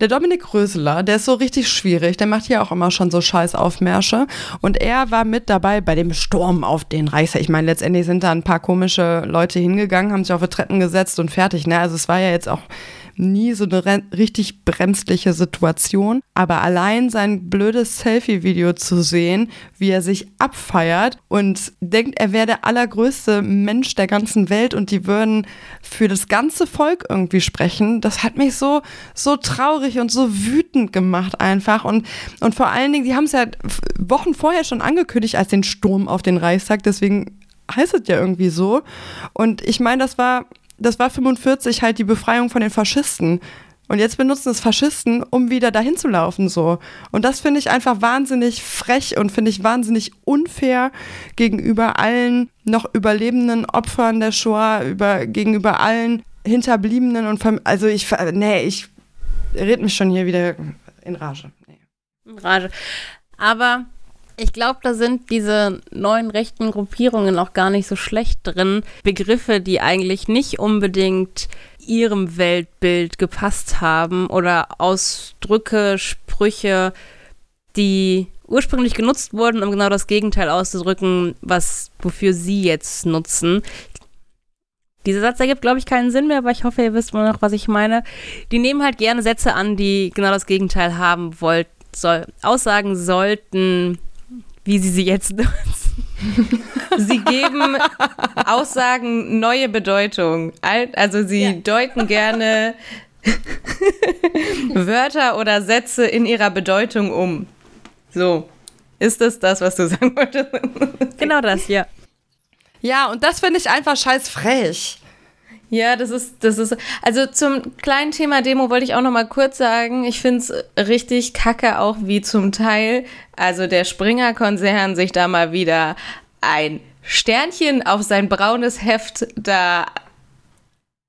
B: Der Dominik Röseler, der ist so richtig schwierig, der macht hier auch immer schon so scheiß Aufmärsche. Und er war mit dabei bei dem Sturm auf den Reichstag. Ich meine, letztendlich sind da ein paar komische Leute hingegangen, haben sich auf die Treppen gesetzt und fertig. Ne? Also es war ja jetzt auch nie so eine richtig bremsliche Situation. Aber allein sein blödes Selfie-Video zu sehen, wie er sich abfeiert und denkt, er wäre der allergrößte Mensch der ganzen Welt und die würden für das ganze Volk irgendwie sprechen, das hat mich so, so traurig und so wütend gemacht einfach. Und, und vor allen Dingen, die haben es ja Wochen vorher schon angekündigt als den Sturm auf den Reichstag, deswegen heißt es ja irgendwie so. Und ich meine, das war das war 45 halt die Befreiung von den Faschisten. Und jetzt benutzen es Faschisten, um wieder dahin zu laufen, so. Und das finde ich einfach wahnsinnig frech und finde ich wahnsinnig unfair gegenüber allen noch überlebenden Opfern der Shoah, über, gegenüber allen Hinterbliebenen und Fam also ich, nee, ich red mich schon hier wieder in Rage. Nee.
A: In Rage. Aber ich glaube, da sind diese neuen rechten Gruppierungen auch gar nicht so schlecht drin. Begriffe, die eigentlich nicht unbedingt ihrem Weltbild gepasst haben oder Ausdrücke, Sprüche, die ursprünglich genutzt wurden, um genau das Gegenteil auszudrücken, was wofür sie jetzt nutzen. Dieser Satz ergibt, glaube ich, keinen Sinn mehr, aber ich hoffe, ihr wisst mal noch, was ich meine. Die nehmen halt gerne Sätze an, die genau das Gegenteil haben wollten. Soll, aussagen sollten, wie sie sie jetzt nutzen. <laughs>
C: sie geben Aussagen neue Bedeutung. Also sie ja. deuten gerne Wörter oder Sätze in ihrer Bedeutung um. So. Ist das das, was du sagen wolltest?
A: genau das, ja.
B: Ja, und das finde ich einfach scheiß frech.
C: Ja, das ist, das ist, also zum kleinen Thema Demo wollte ich auch noch mal kurz sagen, ich finde es richtig kacke auch wie zum Teil, also der Springer-Konzern sich da mal wieder ein Sternchen auf sein braunes Heft da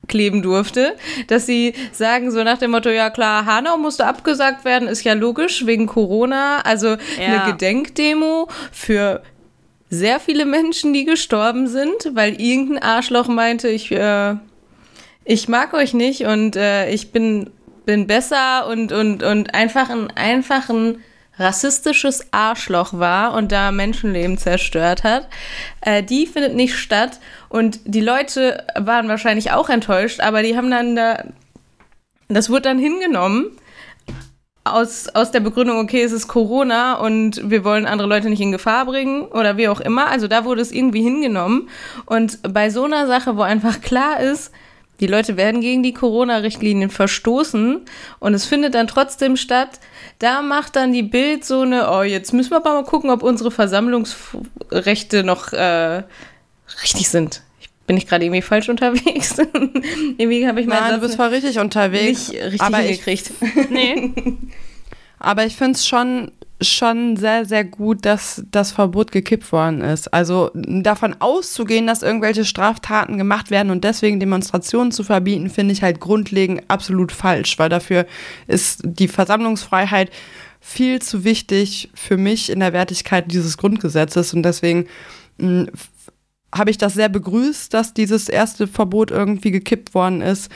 C: kleben durfte, dass sie sagen so nach dem Motto, ja klar, Hanau musste abgesagt werden, ist ja logisch, wegen Corona, also ja. eine Gedenkdemo für sehr viele Menschen, die gestorben sind, weil irgendein Arschloch meinte, ich äh, ich mag euch nicht und äh, ich bin, bin besser und, und, und einfach ein, einfach ein rassistisches Arschloch war und da Menschenleben zerstört hat, äh, die findet nicht statt. Und die Leute waren wahrscheinlich auch enttäuscht, aber die haben dann da, das wurde dann hingenommen. Aus, aus der Begründung, okay, es ist Corona und wir wollen andere Leute nicht in Gefahr bringen oder wie auch immer. Also da wurde es irgendwie hingenommen. Und bei so einer Sache, wo einfach klar ist, die Leute werden gegen die Corona-Richtlinien verstoßen und es findet dann trotzdem statt. Da macht dann die Bild so eine, oh, jetzt müssen wir aber mal gucken, ob unsere Versammlungsrechte noch äh, richtig sind. bin ich gerade irgendwie falsch unterwegs? <laughs>
B: irgendwie habe ich meinen Nein, du bist voll richtig unterwegs.
C: Nicht richtig aber hingekriegt.
B: Ich, <laughs> nee. <laughs> aber ich finde es schon schon sehr, sehr gut, dass das Verbot gekippt worden ist. Also davon auszugehen, dass irgendwelche Straftaten gemacht werden und deswegen Demonstrationen zu verbieten, finde ich halt grundlegend absolut falsch, weil dafür ist die Versammlungsfreiheit viel zu wichtig für mich in der Wertigkeit dieses Grundgesetzes und deswegen habe ich das sehr begrüßt, dass dieses erste Verbot irgendwie gekippt worden ist.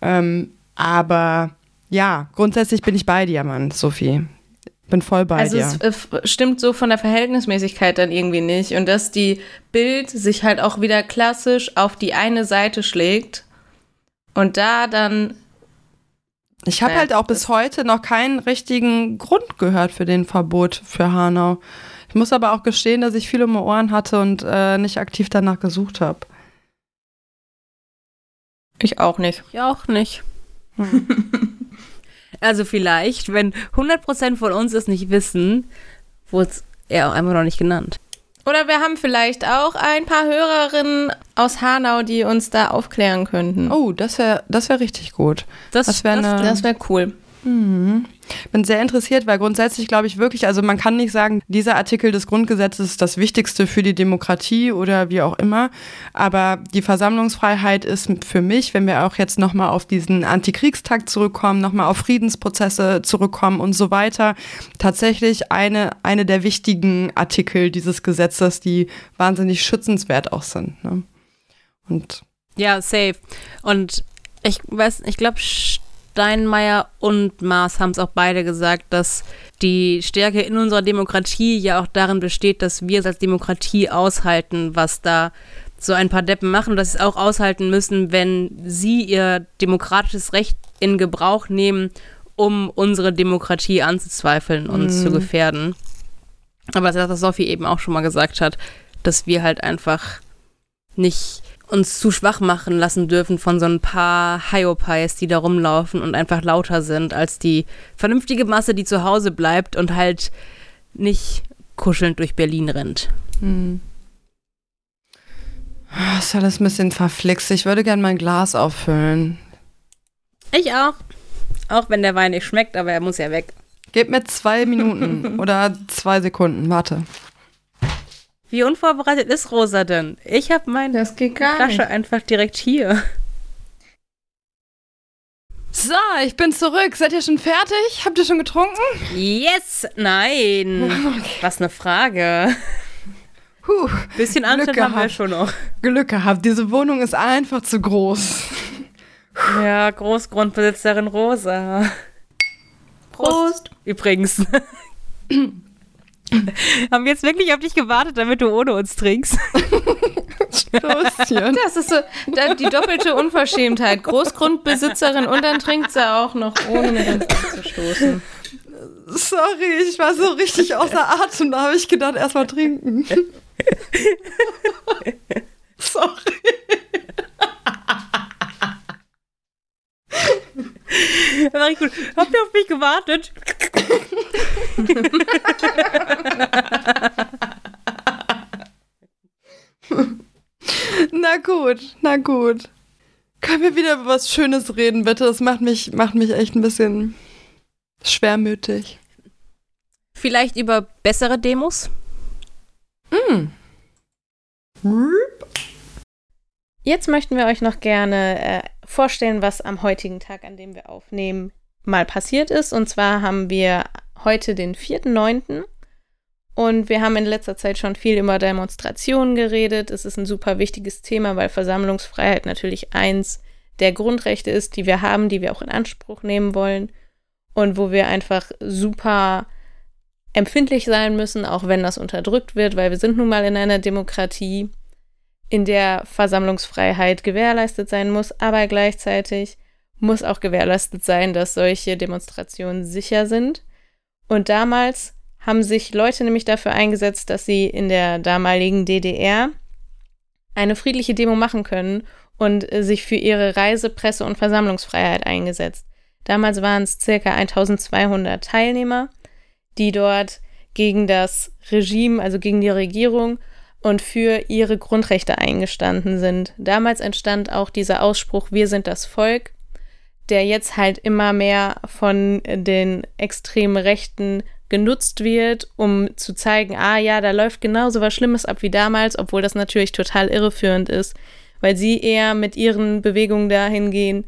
B: Ähm, aber ja, grundsätzlich bin ich bei dir, Mann, Sophie bin voll bei
C: also
B: dir.
C: Also es äh, stimmt so von der Verhältnismäßigkeit dann irgendwie nicht. Und dass die Bild sich halt auch wieder klassisch auf die eine Seite schlägt und da dann.
B: Ich habe halt auch bis heute noch keinen richtigen Grund gehört für den Verbot für Hanau. Ich muss aber auch gestehen, dass ich viel um die Ohren hatte und äh, nicht aktiv danach gesucht habe.
C: Ich auch nicht.
A: Ich auch nicht. Hm. <laughs> Also vielleicht, wenn 100% von uns es nicht wissen, wurde es eher auch einfach noch nicht genannt.
C: Oder wir haben vielleicht auch ein paar Hörerinnen aus Hanau, die uns da aufklären könnten.
B: Oh, das wäre das wär richtig gut.
C: Das, das wäre wär cool.
B: Mhm. Bin sehr interessiert, weil grundsätzlich glaube ich wirklich, also man kann nicht sagen, dieser Artikel des Grundgesetzes ist das Wichtigste für die Demokratie oder wie auch immer. Aber die Versammlungsfreiheit ist für mich, wenn wir auch jetzt nochmal auf diesen Antikriegstag zurückkommen, nochmal auf Friedensprozesse zurückkommen und so weiter, tatsächlich eine, eine der wichtigen Artikel dieses Gesetzes, die wahnsinnig schützenswert auch sind. Ne? Und
A: ja, safe. Und ich weiß, ich glaube, Steinmeier und Maas haben es auch beide gesagt, dass die Stärke in unserer Demokratie ja auch darin besteht, dass wir es als Demokratie aushalten, was da so ein paar Deppen machen und dass sie es auch aushalten müssen, wenn sie ihr demokratisches Recht in Gebrauch nehmen, um unsere Demokratie anzuzweifeln und mhm. zu gefährden. Aber das, was Sophie eben auch schon mal gesagt hat, dass wir halt einfach nicht uns zu schwach machen lassen dürfen von so ein paar Hyopies, die da rumlaufen und einfach lauter sind als die vernünftige Masse, die zu Hause bleibt und halt nicht kuschelnd durch Berlin rennt. Hm.
B: Das ist alles ein bisschen verflixt. Ich würde gerne mein Glas auffüllen.
A: Ich auch. Auch wenn der Wein nicht schmeckt, aber er muss ja weg.
B: Gib mir zwei Minuten <laughs> oder zwei Sekunden. Warte.
A: Wie unvorbereitet ist Rosa denn? Ich habe meine
C: das geht gar
A: Flasche
C: nicht.
A: einfach direkt hier.
B: So, ich bin zurück. Seid ihr schon fertig? Habt ihr schon getrunken?
A: Yes! Nein! <laughs> Okay. Was eine Frage.
B: Puh,
A: Bisschen Antritt haben wir schon noch.
B: Glück gehabt. Diese Wohnung ist einfach zu groß.
A: Ja, Großgrundbesitzerin Rosa.
C: Prost. Prost.
A: Übrigens. <laughs> <laughs> Haben wir jetzt wirklich auf dich gewartet, damit du ohne uns trinkst?
C: Stößchen. Das ist so die doppelte Unverschämtheit. Großgrundbesitzerin und dann trinkt sie auch noch, ohne mit uns anzustoßen.
B: Sorry, ich war so richtig außer Atem. Da habe ich gedacht, erstmal trinken. Sorry.
A: War richtig gut. Habt ihr auf mich gewartet? <laughs>
B: na gut, na gut. Können wir wieder über was Schönes reden, bitte? Das macht mich, macht mich echt ein bisschen schwermütig.
A: Vielleicht über bessere Demos? Mm.
C: Jetzt möchten wir euch noch gerne äh, vorstellen, was am heutigen Tag, an dem wir aufnehmen, mal passiert ist. Und zwar haben wir heute den 4.9. Und wir haben in letzter Zeit schon viel über Demonstrationen geredet. Es ist ein super wichtiges Thema, weil Versammlungsfreiheit natürlich eins der Grundrechte ist, die wir haben, die wir auch in Anspruch nehmen wollen. Und wo wir einfach super empfindlich sein müssen, auch wenn das unterdrückt wird, weil wir sind nun mal in einer Demokratie in der Versammlungsfreiheit gewährleistet sein muss, aber gleichzeitig muss auch gewährleistet sein, dass solche Demonstrationen sicher sind. Und damals haben sich Leute nämlich dafür eingesetzt, dass sie in der damaligen DDR eine friedliche Demo machen können und sich für ihre Reise-, Presse- und Versammlungsfreiheit eingesetzt. Damals waren es circa 1200 Teilnehmer, die dort gegen das Regime, also gegen die Regierung und für ihre Grundrechte eingestanden sind. Damals entstand auch dieser Ausspruch, wir sind das Volk, der jetzt halt immer mehr von den extremen Rechten genutzt wird, um zu zeigen, ah ja, da läuft genauso was Schlimmes ab wie damals, obwohl das natürlich total irreführend ist, weil sie eher mit ihren Bewegungen dahin gehen,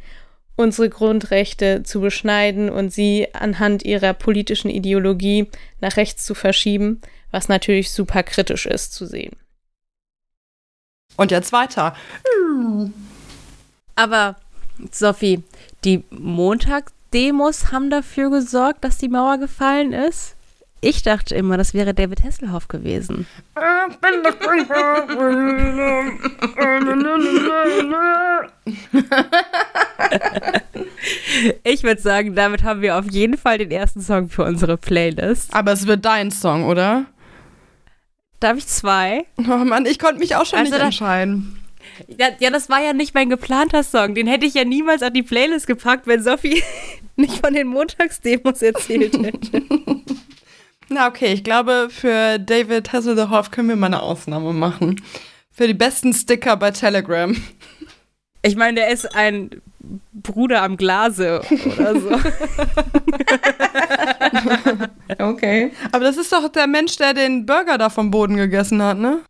C: unsere Grundrechte zu beschneiden und sie anhand ihrer politischen Ideologie nach rechts zu verschieben, was natürlich super kritisch ist zu sehen.
B: Und jetzt weiter.
A: Aber, Sophie, die Montagsdemos haben dafür gesorgt, dass die Mauer gefallen ist? Ich dachte immer, das wäre David Hasselhoff gewesen. ich würde sagen, damit haben wir auf jeden Fall den ersten Song für unsere Playlist.
B: Aber es wird dein Song, oder?
A: Darf ich zwei?
B: Oh Mann, ich konnte mich auch schon also nicht entscheiden.
A: Ja, das war ja nicht mein geplanter Song. Den hätte ich ja niemals auf die Playlist gepackt, wenn Sophie <laughs> nicht von den Montagsdemos erzählt hätte. <laughs>
B: Na, okay, ich glaube, für David Hasselhoff können wir mal eine Ausnahme machen. Für die besten Sticker bei Telegram.
A: Ich meine, der ist ein Bruder am Glase oder so. <laughs>
C: okay.
B: Aber das ist doch der Mensch, der den Burger da vom Boden gegessen hat, ne?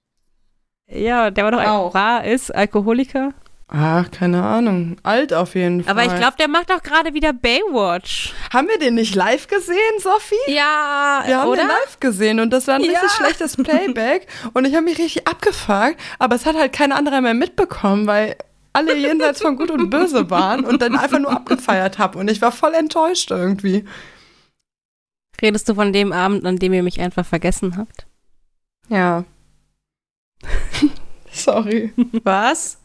A: Ja, der war doch
C: Auch.
A: war, ist Alkoholiker.
B: Ach, keine Ahnung. Alt auf jeden Fall.
A: Aber ich glaube, der macht doch gerade wieder Baywatch.
B: Haben wir den nicht live gesehen, Sophie?
C: Ja,
B: Wir haben
C: oder?
B: den live gesehen und das war ein
C: Ja.
B: richtig schlechtes Playback <laughs> und ich habe mich richtig abgefragt, aber es hat halt kein anderer mehr mitbekommen, weil alle jenseits von Gut und Böse waren und dann einfach nur abgefeiert haben und ich war voll enttäuscht irgendwie.
A: Redest du von dem Abend, an dem ihr mich einfach vergessen habt?
B: Ja. <laughs> Sorry.
C: Was?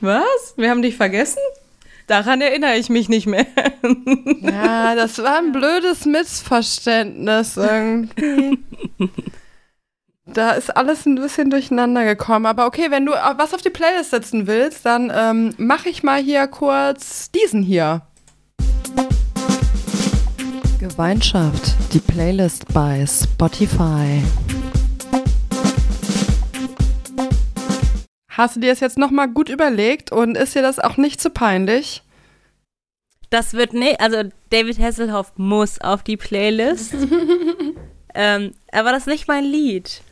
C: Was? Wir haben dich vergessen? Daran erinnere ich mich nicht mehr. <laughs>
B: Ja, das war ein blödes Missverständnis irgendwie. Da ist alles ein bisschen durcheinander gekommen. Aber okay, wenn du was auf die Playlist setzen willst, dann ähm, mache ich mal hier kurz diesen hier. Gemeinschaft, die Playlist bei Spotify. Hast du dir das jetzt nochmal gut überlegt und ist dir das auch nicht zu peinlich?
A: Das wird, nee, also David Hasselhoff muss auf die Playlist. <laughs> ähm, aber das ist nicht mein Lied.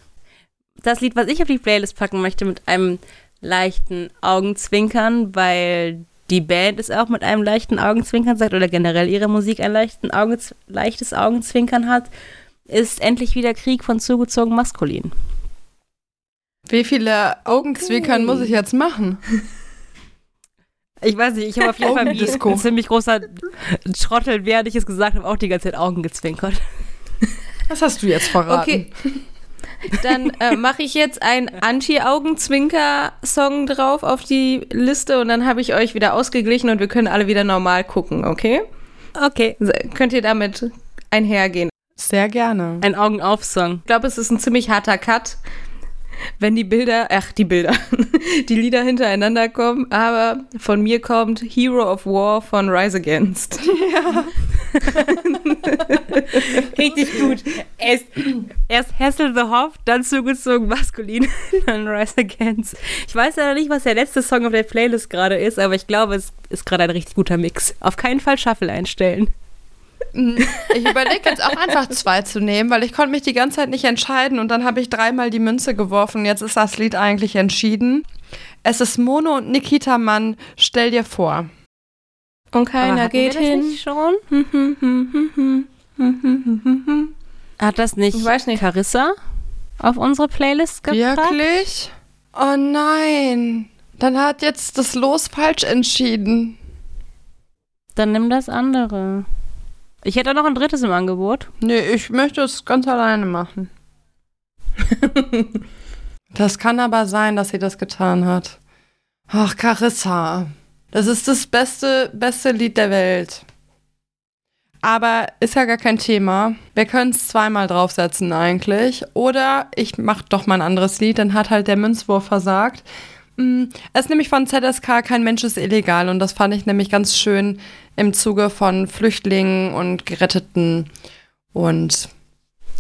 A: Das Lied, was ich auf die Playlist packen möchte, mit einem leichten Augenzwinkern, weil die Band es auch mit einem leichten Augenzwinkern sagt oder generell ihre Musik ein leichten Augen, leichtes Augenzwinkern hat, ist endlich wieder Krieg von zugezogen maskulin.
B: Wie viele Augenzwinkern muss ich jetzt machen?
A: Ich weiß nicht, ich habe auf jeden Fall wie ein ziemlich großer Trottel, während ich es gesagt habe, auch die ganze Zeit Augen gezwinkert.
B: Was hast du jetzt verraten?
C: Okay. Dann äh, mache ich jetzt einen Anti-Augenzwinker-Song drauf auf die Liste und dann habe ich euch wieder ausgeglichen und wir können alle wieder normal gucken, okay?
A: Okay.
C: So, könnt ihr damit einhergehen?
B: Sehr gerne.
A: Ein Augen-auf-Song.
C: Ich glaube, es ist ein ziemlich harter Cut, wenn die Bilder, ach, die Bilder, <laughs> die Lieder hintereinander kommen, aber von mir kommt Hero of War von Rise Against. <laughs> <laughs>
A: Richtig gut. Erst, erst Hassel the Hoff, dann zugezogen maskulin, dann Rise Against. Ich weiß ja nicht, was der letzte Song auf der Playlist gerade ist, aber ich glaube, es ist gerade ein richtig guter Mix. Auf keinen Fall Shuffle einstellen.
B: Ich überlege jetzt auch einfach zwei zu nehmen, weil ich konnte mich die ganze Zeit nicht entscheiden und dann habe ich dreimal die Münze geworfen. Jetzt ist das Lied eigentlich entschieden. Es ist Mono und Nikita Mann. Stell dir vor.
C: Und keiner geht
A: wir das
C: hin.
A: Nicht schon? Hat das nicht,
C: Ich weiß nicht.
A: Carissa auf unsere Playlist gepackt?
B: Wirklich? Oh nein. Dann hat jetzt das Los falsch entschieden.
A: Dann nimm das andere. Ich hätte auch noch ein drittes im Angebot.
B: Nee, ich möchte es ganz alleine machen. <laughs> das kann aber sein, dass sie das getan hat. Ach, Carissa. Das ist das beste, beste Lied der Welt. Aber ist ja gar kein Thema. Wir können es zweimal draufsetzen eigentlich. Oder ich mache doch mal ein anderes Lied, dann hat halt der Münzwurf versagt. Mm, Es ist nämlich von ZSK Kein Mensch ist illegal und das fand ich nämlich ganz schön im Zuge von Flüchtlingen und Geretteten. Und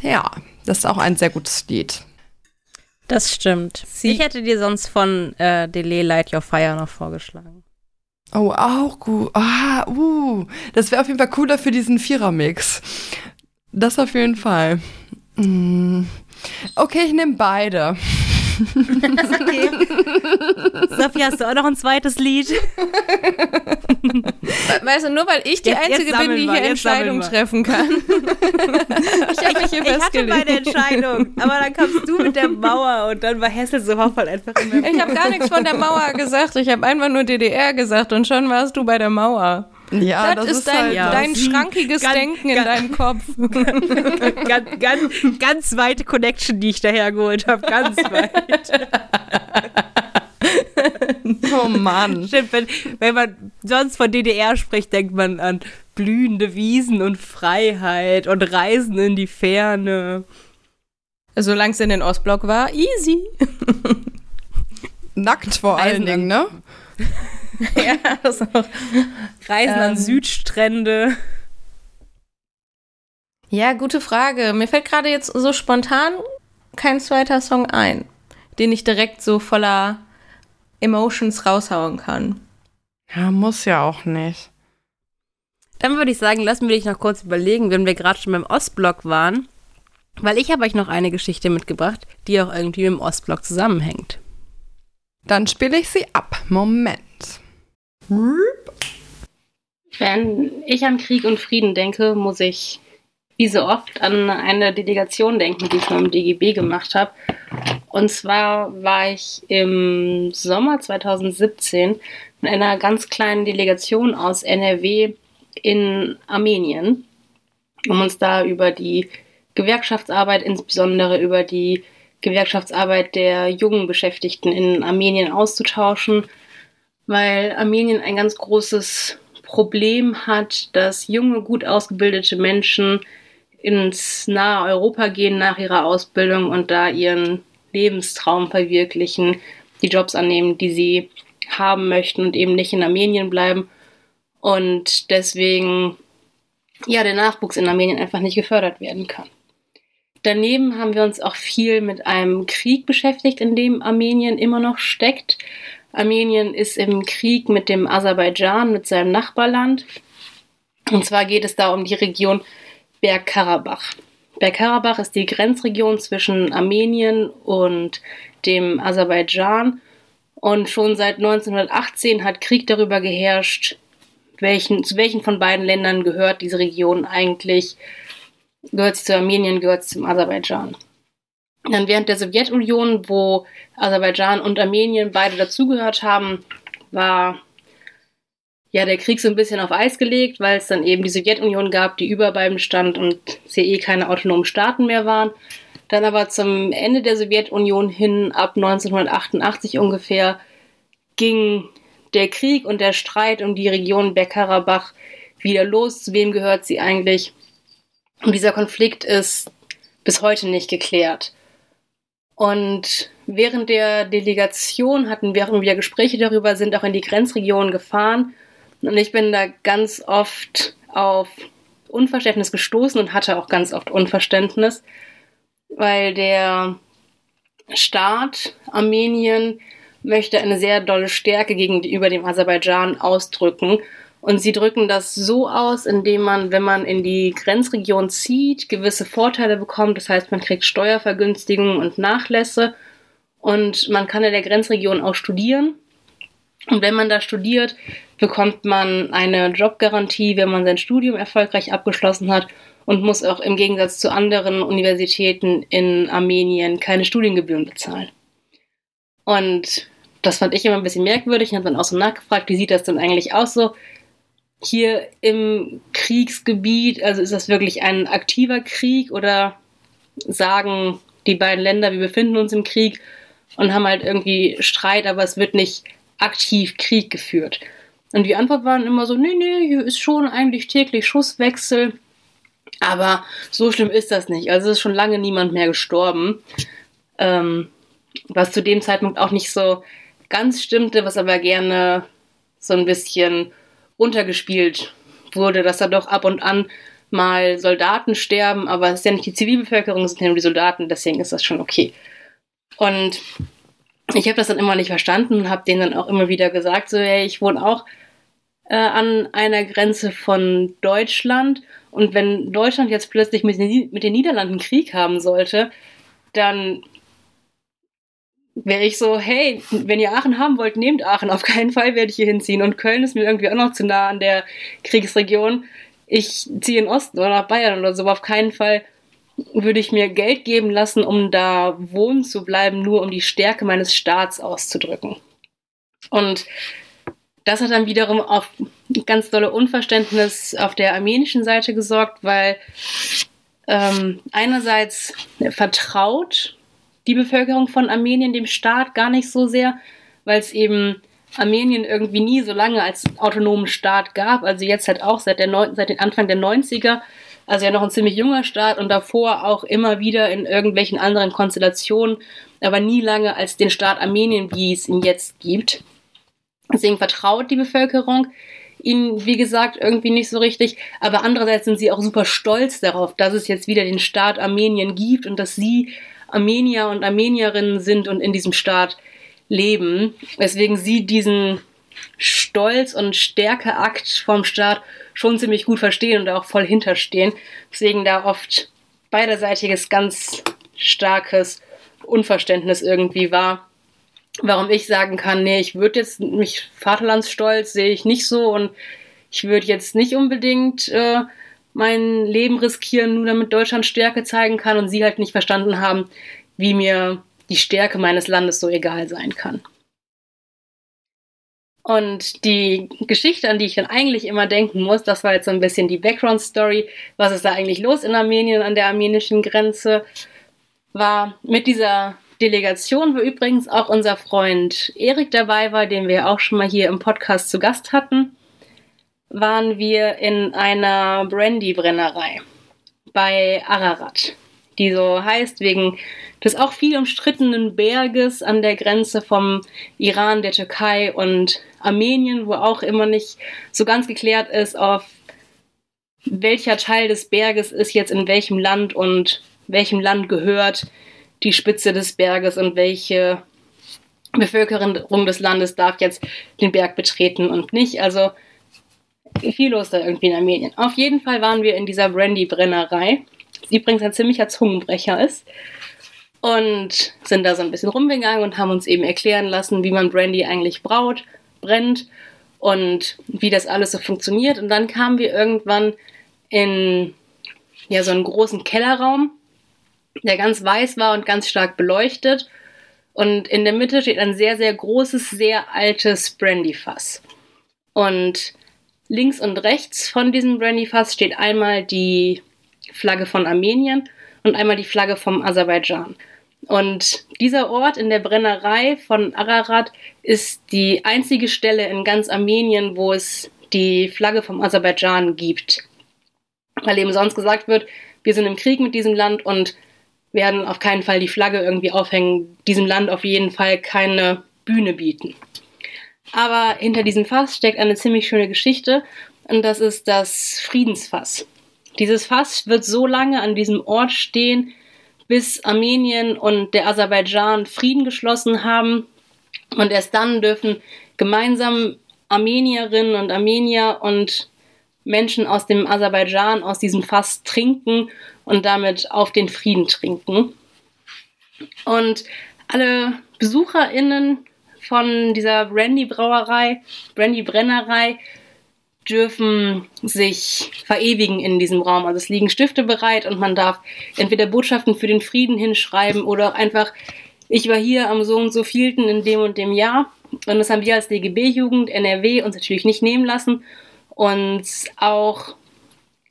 B: ja, das ist auch ein sehr gutes Lied.
A: Das stimmt.
C: Sie-
A: ich hätte dir sonst von äh, Delay Light Your Fire noch vorgeschlagen.
B: Oh, auch gut. Ah, uh. Das wäre auf jeden Fall cooler für diesen Vierer-Mix. Das auf jeden Fall. Mm. Okay, ich nehme beide. <laughs>
A: Okay. <laughs> Sophie, hast du auch noch ein zweites Lied? <laughs> <laughs>
C: Weißt du, nur weil ich die
A: Jetzt- jetzt
C: Einzige bin,
A: sammeln
C: die
A: wir,
C: hier
A: jetzt wir.
C: treffen kann. <laughs> ich habe mich hier
A: Ich hatte meine Entscheidung, aber dann kamst du mit der Mauer und dann war Hessel so Hoffmann einfach in meinem
C: Ich habe gar nichts von der Mauer gesagt. Ich habe einfach nur DDR gesagt und schon warst du bei der Mauer.
B: Ja,
C: das, ist dein,
B: halt
C: dein schrankiges
A: ganz-
C: Denken in
A: ganz-
C: deinem Kopf. <laughs>
A: ganz, ganz, ganz weite Connection, die ich dahergeholt habe. Ganz weit.
B: Oh Mann. <laughs>
A: Stimmt, wenn, wenn man sonst von DDR spricht, denkt man an blühende Wiesen und Freiheit und Reisen in die Ferne.
C: Solange es in den Ostblock war, easy. <laughs>
B: Nackt vor allen Dingen, ne? <laughs>
C: ja, das auch.
A: Reisen an
C: Ähm.
A: Südstrände.
C: ja, gute Frage. Mir fällt gerade jetzt so spontan kein zweiter Song ein, den ich direkt so voller Emotions raushauen kann.
B: Ja, muss ja auch nicht.
A: Dann würde ich sagen, lassen wir dich noch kurz überlegen, wenn wir gerade schon beim Ostblock waren. Weil ich habe euch noch eine Geschichte mitgebracht, die auch irgendwie mit dem Ostblock zusammenhängt.
B: Dann spiele ich sie ab. Moment.
D: Wenn ich an Krieg und Frieden denke, muss ich wie so oft an eine Delegation denken, die ich im DGB gemacht habe. Und zwar war ich im Sommer 2017 mit einer ganz kleinen Delegation aus NRW in Armenien, um uns da über die Gewerkschaftsarbeit, insbesondere über die Gewerkschaftsarbeit der jungen Beschäftigten in Armenien auszutauschen, weil Armenien ein ganz großes Problem hat, dass junge, gut ausgebildete Menschen ins nahe Europa gehen nach ihrer Ausbildung und da ihren Lebenstraum verwirklichen, die Jobs annehmen, die sie haben möchten und eben nicht in Armenien bleiben. Und deswegen ja der Nachwuchs in Armenien einfach nicht gefördert werden kann. Daneben haben wir uns auch viel mit einem Krieg beschäftigt, in dem Armenien immer noch steckt. Armenien ist im Krieg mit dem Aserbaidschan, mit seinem Nachbarland. Und zwar geht es da um die Region Bergkarabach. Bergkarabach ist die Grenzregion zwischen Armenien und dem Aserbaidschan. Und schon seit 1918 hat Krieg darüber geherrscht, welchen, zu welchen von beiden Ländern gehört diese Region eigentlich. Gehört sie zu Armenien, gehört sie zum Aserbaidschan. Dann während der Sowjetunion, wo Aserbaidschan und Armenien beide dazugehört haben, war ja der Krieg so ein bisschen auf Eis gelegt, weil es dann eben die Sowjetunion gab, die über beiden stand und sie eh keine autonomen Staaten mehr waren. Dann aber zum Ende der Sowjetunion hin, ab 1988 ungefähr, ging der Krieg und der Streit um die Region Bergkarabach wieder los. Zu wem gehört sie eigentlich? Und dieser Konflikt ist bis heute nicht geklärt. Und während der Delegation hatten wir auch wieder Gespräche darüber, sind auch in die Grenzregion gefahren. Und ich bin da ganz oft auf Unverständnis gestoßen und hatte auch ganz oft Unverständnis, weil der Staat Armenien möchte eine sehr dolle Stärke gegenüber dem Aserbaidschan ausdrücken. Und sie drücken das so aus, indem man, wenn man in die Grenzregion zieht, gewisse Vorteile bekommt. Das heißt, man kriegt Steuervergünstigungen und Nachlässe. Und man kann in der Grenzregion auch studieren. Und wenn man da studiert, bekommt man eine Jobgarantie, wenn man sein Studium erfolgreich abgeschlossen hat und muss auch im Gegensatz zu anderen Universitäten in Armenien keine Studiengebühren bezahlen. Und das fand ich immer ein bisschen merkwürdig und habe dann auch so nachgefragt, wie sieht das denn eigentlich aus so hier im Kriegsgebiet? Also ist das wirklich ein aktiver Krieg oder sagen die beiden Länder, wir befinden uns im Krieg und haben halt irgendwie Streit, aber es wird nicht aktiv Krieg geführt. Und die Antwort waren immer so, nee, nee, hier ist schon eigentlich täglich Schusswechsel. Aber so schlimm ist das nicht. Also ist schon lange niemand mehr gestorben. Ähm, was zu dem Zeitpunkt auch nicht so ganz stimmte, was aber gerne so ein bisschen untergespielt wurde, dass da doch ab und an mal Soldaten sterben, aber es ist ja nicht die Zivilbevölkerung, es sind ja nur die Soldaten, deswegen ist das schon okay. Und ich habe das dann immer nicht verstanden und habe denen dann auch immer wieder gesagt, so, hey, ich wohne auch äh, an einer Grenze von Deutschland und wenn Deutschland jetzt plötzlich mit den, mit den Niederlanden Krieg haben sollte, dann wäre ich so, hey, wenn ihr Aachen haben wollt, nehmt Aachen. Auf keinen Fall werde ich hier hinziehen. Und Köln ist mir irgendwie auch noch zu nah an der Kriegsregion. Ich ziehe in Osten oder nach Bayern oder so. Aber auf keinen Fall würde ich mir Geld geben lassen, um da wohnen zu bleiben, nur um die Stärke meines Staats auszudrücken. Und das hat dann wiederum auf ganz dolle Unverständnis auf der armenischen Seite gesorgt, weil ähm, einerseits vertraut die Bevölkerung von Armenien dem Staat gar nicht so sehr, weil es eben Armenien irgendwie nie so lange als autonomen Staat gab. Also jetzt halt auch seit, der seit den Anfang der 90er. Also ja noch ein ziemlich junger Staat und davor auch immer wieder in irgendwelchen anderen Konstellationen, aber nie lange als den Staat Armenien, wie es ihn jetzt gibt. Deswegen vertraut die Bevölkerung ihnen, wie gesagt, irgendwie nicht so richtig. Aber andererseits sind sie auch super stolz darauf, dass es jetzt wieder den Staat Armenien gibt und dass sie Armenier und Armenierinnen sind und in diesem Staat leben, weswegen sie diesen Stolz und Stärkeakt vom Staat schon ziemlich gut verstehen und auch voll hinterstehen. Deswegen da oft beiderseitiges ganz starkes Unverständnis irgendwie war. Warum ich sagen kann, nee, ich würde jetzt mich Vaterlandsstolz sehe ich nicht so und ich würde jetzt nicht unbedingt äh, mein Leben riskieren, nur damit Deutschland Stärke zeigen kann und sie halt nicht verstanden haben, wie mir die Stärke meines Landes so egal sein kann. Und die Geschichte, an die ich dann eigentlich immer denken muss, das war jetzt so ein bisschen die Background-Story, was ist da eigentlich los in Armenien an der armenischen Grenze, war mit dieser Delegation, wo übrigens auch unser Freund Erik dabei war, den wir auch schon mal hier im Podcast zu Gast hatten, waren wir in einer Brandy-Brennerei bei Ararat, die so heißt wegen des auch viel umstrittenen Berges an der Grenze vom Iran, der Türkei und Armenien, wo auch immer nicht so ganz geklärt ist, auf welcher Teil des Berges ist jetzt in welchem Land und welchem Land gehört die Spitze des Berges und welche Bevölkerung des Landes darf jetzt den Berg betreten und nicht. Also viel los da irgendwie in Armenien. Auf jeden Fall waren wir in dieser Brandy-Brennerei, übrigens ein ziemlicher Zungenbrecher ist. Und sind da so ein bisschen rumgegangen und haben uns eben erklären lassen, wie man Brandy eigentlich braut, brennt und wie das alles so funktioniert. Und dann kamen wir irgendwann in ja, so einen großen Kellerraum, der ganz weiß war und ganz stark beleuchtet. Und in der Mitte steht ein sehr, sehr großes, sehr altes Brandy-Fass. Und links und rechts von diesem Brandy-Fass steht einmal die Flagge von Armenien und einmal die Flagge vom Aserbaidschan. Und dieser Ort in der Brennerei von Ararat ist die einzige Stelle in ganz Armenien, wo es die Flagge vom Aserbaidschan gibt. Weil eben sonst gesagt wird, wir sind im Krieg mit diesem Land und werden auf keinen Fall die Flagge irgendwie aufhängen, diesem Land auf jeden Fall keine Bühne bieten. Aber hinter diesem Fass steckt eine ziemlich schöne Geschichte und das ist das Friedensfass. Dieses Fass wird so lange an diesem Ort stehen, bis Armenien und der Aserbaidschan Frieden geschlossen haben. Und erst dann dürfen gemeinsam Armenierinnen und Armenier und Menschen aus dem Aserbaidschan aus diesem Fass trinken und damit auf den Frieden trinken. Und alle BesucherInnen von dieser Brandy-Brauerei, Brandy-Brennerei, dürfen sich verewigen in diesem Raum. Also es liegen Stifte bereit und man darf entweder Botschaften für den Frieden hinschreiben oder auch einfach, ich war hier am so und so vielten in dem und dem Jahr. Und das haben wir als DGB-Jugend NRW uns natürlich nicht nehmen lassen, uns auch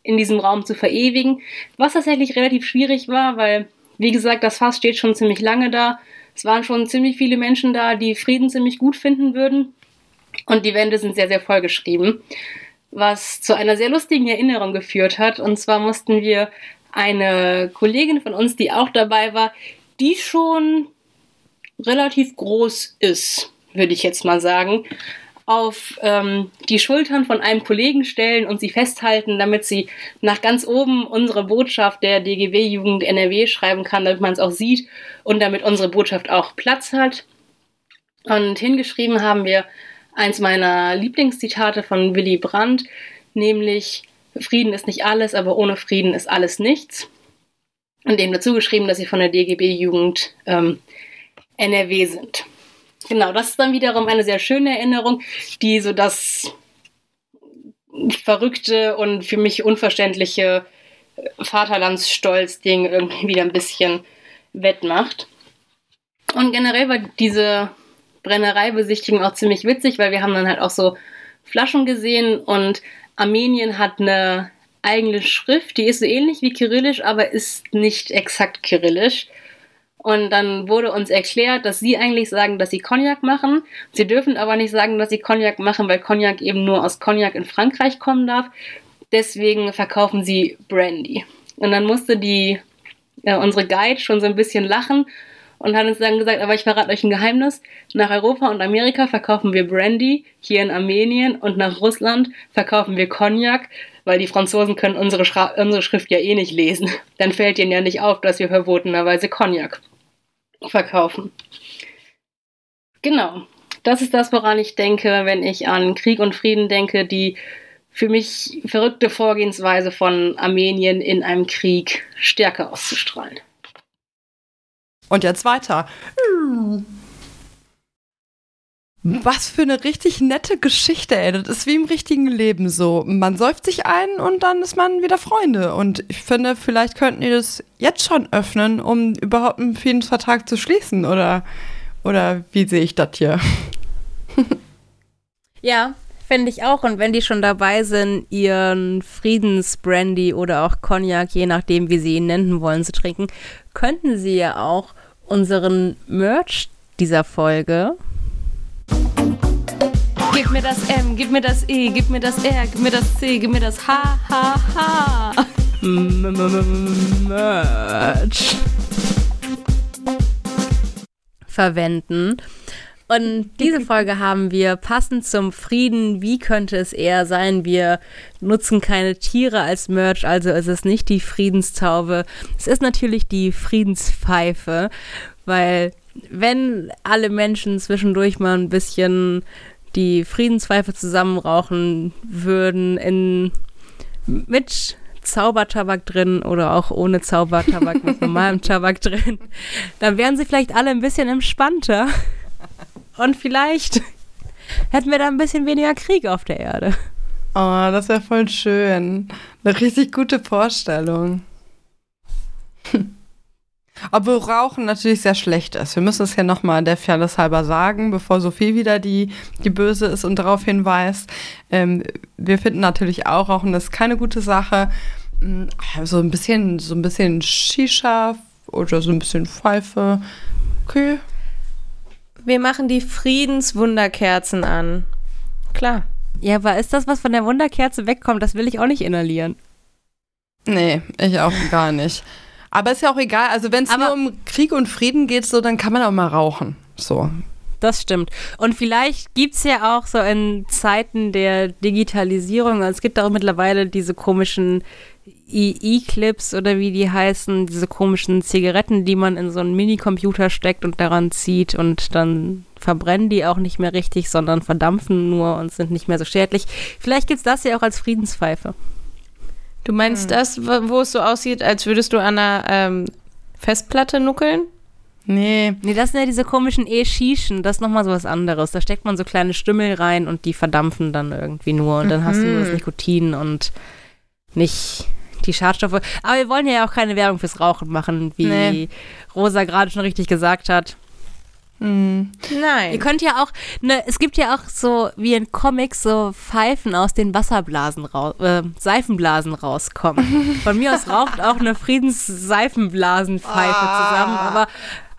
D: in diesem Raum zu verewigen, was tatsächlich relativ schwierig war, weil, wie gesagt, das Fass steht schon ziemlich lange da. Es waren schon ziemlich viele Menschen da, die Frieden ziemlich gut finden würden. Und die Wände sind sehr, sehr vollgeschrieben was zu einer sehr lustigen Erinnerung geführt hat. Und zwar mussten wir eine Kollegin von uns, die auch dabei war, die schon relativ groß ist, würde ich jetzt mal sagen, auf ähm, die Schultern von einem Kollegen stellen und sie festhalten, damit sie nach ganz oben unsere Botschaft der DGW-Jugend NRW schreiben kann, damit man es auch sieht und damit unsere Botschaft auch Platz hat. Und hingeschrieben haben wir eins meiner Lieblingszitate von Willy Brandt, nämlich Frieden ist nicht alles, aber ohne Frieden ist alles nichts. Und dem dazu geschrieben, dass sie von der DGB-Jugend ähm, NRW sind. Genau, das ist dann wiederum eine sehr schöne Erinnerung, die so das verrückte und für mich unverständliche Vaterlandsstolz-Ding irgendwie wieder ein bisschen wettmacht. Und generell war diese Brennereibesichtigung auch ziemlich witzig, weil wir haben dann halt auch so Flaschen gesehen und Armenien hat eine eigene Schrift, die ist so ähnlich wie Kyrillisch, aber ist nicht exakt Kyrillisch. Und dann wurde uns erklärt, dass sie eigentlich sagen, dass sie Cognac machen. Sie dürfen aber nicht sagen, dass sie Cognac machen, weil Cognac eben nur aus Cognac in Frankreich kommen darf. Deswegen verkaufen sie Brandy. Und dann musste die, äh, unsere Guide schon so ein bisschen lachen und hat uns dann gesagt, aber ich verrate euch ein Geheimnis. Nach Europa und Amerika verkaufen wir Brandy, hier in Armenien und nach Russland verkaufen wir Cognac, weil die Franzosen können unsere, Schra unsere Schrift ja eh nicht lesen. <laughs> Dann fällt ihnen ja nicht auf, dass wir verbotenerweise Cognac verkaufen. Genau. Das ist das, woran ich denke, wenn ich an Krieg und Frieden denke, die für mich verrückte Vorgehensweise von Armenien in einem Krieg Stärke auszustrahlen.
B: Und jetzt weiter. Was für eine richtig nette Geschichte, ey. Das ist wie im richtigen Leben so. Man säuft sich ein und dann ist man wieder Freunde. Und ich finde, vielleicht könnten die das jetzt schon öffnen, um überhaupt einen Friedensvertrag zu schließen. Oder, oder wie sehe ich das hier? <laughs>
A: ja, fände ich auch. Und wenn die schon dabei sind, ihren Friedensbrandy oder auch Cognac, je nachdem, wie sie ihn nennen wollen, zu trinken, könnten sie ja auch unseren Merch dieser Folge
C: Gib mir das M, gib mir das E, gib mir das R, gib mir das C, gib mir das H, H, H.
A: Merch verwenden. Und diese <laughs> Folge haben wir passend zum Frieden. Wie könnte es eher sein? Wir nutzen keine Tiere als Merch, also ist es nicht die Friedenstaube. Es ist natürlich die Friedenspfeife, weil wenn alle Menschen zwischendurch mal ein bisschen die Friedenspfeife zusammenrauchen würden in mit Zaubertabak drin oder auch ohne Zaubertabak mit <laughs> normalem Tabak drin, dann wären sie vielleicht alle ein bisschen entspannter. Und vielleicht <laughs> hätten wir da ein bisschen weniger Krieg auf der Erde.
B: Oh, das wäre voll schön. Eine richtig gute Vorstellung. <laughs> Obwohl Rauchen natürlich sehr schlecht ist. Wir müssen es ja nochmal der Fairness halber sagen, bevor Sophie wieder die, die Böse ist und darauf hinweist. Ähm, wir finden natürlich auch, Rauchen ist keine gute Sache. Mm, so ein bisschen, so ein bisschen Shisha oder so ein bisschen Pfeife. Okay,
C: wir machen die Friedenswunderkerzen an. Klar.
A: Ja, aber ist das, was von der Wunderkerze wegkommt, das will ich auch nicht inhalieren.
B: Nee, ich auch gar nicht. Aber ist ja auch egal. Also wenn es nur um Krieg und Frieden geht, so, dann kann man auch mal rauchen. So.
A: Das stimmt. Und vielleicht gibt es ja auch so in Zeiten der Digitalisierung, also es gibt auch mittlerweile diese komischen E-Clips oder wie die heißen, diese komischen Zigaretten, die man in so einen Minicomputer steckt und daran zieht und dann verbrennen die auch nicht mehr richtig, sondern verdampfen nur und sind nicht mehr so schädlich. Vielleicht gibt es das ja auch als Friedenspfeife.
C: Du meinst hm. das, wo es so aussieht, als würdest du an einer ähm, Festplatte nuckeln?
A: Nee. Nee, das sind ja diese komischen E-Shischen, das ist nochmal so was anderes. Da steckt man so kleine Stümmel rein und die verdampfen dann irgendwie nur und dann mhm. hast du nur das mhm. Nikotin und nicht die Schadstoffe. Aber wir wollen ja auch keine Werbung fürs Rauchen machen, wie nee. Rosa gerade schon richtig gesagt hat.
C: Mhm. Nein.
A: Ihr könnt ja auch, ne, es gibt ja auch so wie in Comics so Pfeifen aus den Wasserblasen raus, äh, Seifenblasen rauskommen. <laughs> Von mir aus raucht auch eine Friedensseifenblasenpfeife ah. zusammen, aber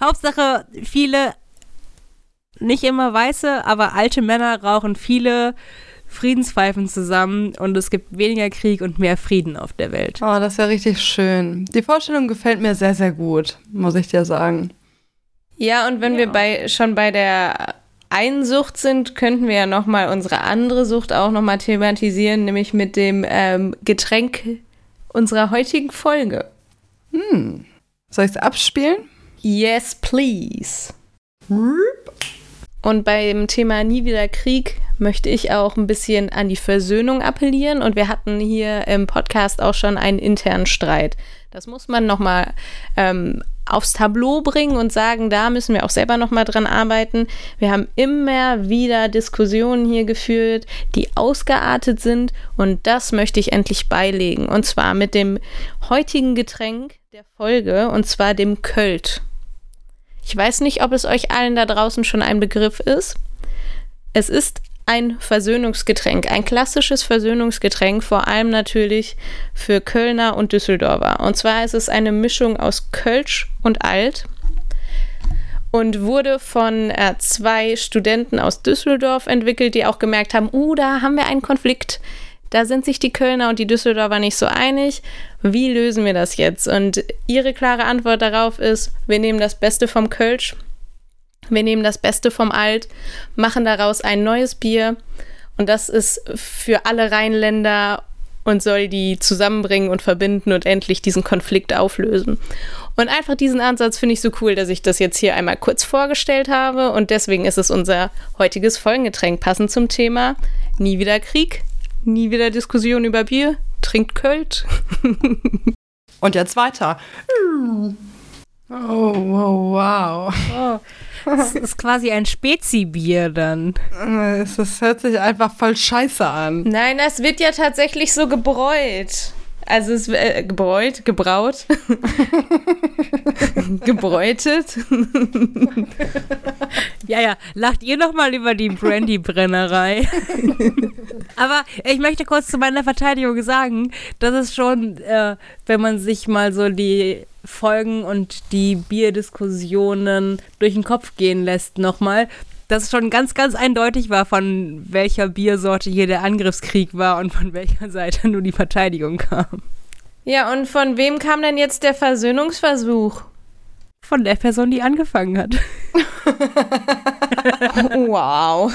A: Hauptsache viele, nicht immer weiße, aber alte Männer rauchen viele Friedenspfeifen zusammen und es gibt weniger Krieg und mehr Frieden auf der Welt.
B: Oh, das ist ja richtig schön. Die Vorstellung gefällt mir sehr, sehr gut, muss ich dir sagen.
C: Ja, und wenn ja. wir bei, schon bei der Einsucht sind, könnten wir ja nochmal unsere andere Sucht auch nochmal thematisieren, nämlich mit dem ähm, Getränk unserer heutigen Folge.
B: Hm. Soll ich es abspielen?
C: Yes, please. Und beim Thema Nie wieder Krieg möchte ich auch ein bisschen an die Versöhnung appellieren. Und wir hatten hier im Podcast auch schon einen internen Streit. Das muss man nochmal ähm, aufs Tableau bringen und sagen, da müssen wir auch selber nochmal dran arbeiten. Wir haben immer wieder Diskussionen hier geführt, die ausgeartet sind. Und das möchte ich endlich beilegen. Und zwar mit dem heutigen Getränk der Folge, und zwar dem Költ. Ich weiß nicht, ob es euch allen da draußen schon ein Begriff ist. Es ist ein Versöhnungsgetränk, ein klassisches Versöhnungsgetränk, vor allem natürlich für Kölner und Düsseldorfer. Und zwar ist es eine Mischung aus Kölsch und Alt und wurde von äh, zwei Studenten aus Düsseldorf entwickelt, die auch gemerkt haben, uh, da haben wir einen Konflikt. Da sind sich die Kölner und die Düsseldorfer nicht so einig. Wie lösen wir das jetzt? Und ihre klare Antwort darauf ist, wir nehmen das Beste vom Kölsch, wir nehmen das Beste vom Alt, machen daraus ein neues Bier. Und das ist für alle Rheinländer und soll die zusammenbringen und verbinden und endlich diesen Konflikt auflösen. Und einfach diesen Ansatz finde ich so cool, dass ich das jetzt hier einmal kurz vorgestellt habe und deswegen ist es unser heutiges Folgengetränk passend zum Thema Nie wieder Krieg, nie wieder Diskussion über Bier, trinkt Kölsch. <laughs>
B: Und jetzt weiter. Oh, oh wow.
A: Oh, das ist quasi ein Spezi-Bier dann.
B: Es hört sich einfach voll scheiße an.
C: Nein, das wird ja tatsächlich so gebräut. Also es äh, gebräut, gebraut, <laughs> gebräutet.
A: Ja, ja, lacht ihr noch mal über die Brandy-Brennerei. Aber ich möchte kurz zu meiner Verteidigung sagen, dass es schon, äh, wenn man sich mal so die Folgen und die Bierdiskussionen durch den Kopf gehen lässt nochmal, dass es schon ganz, ganz eindeutig war, von welcher Biersorte hier der Angriffskrieg war und von welcher Seite nur die Verteidigung kam.
C: Ja, und von wem kam denn jetzt der Versöhnungsversuch?
A: Von der Person, die angefangen hat. <laughs>
C: Wow.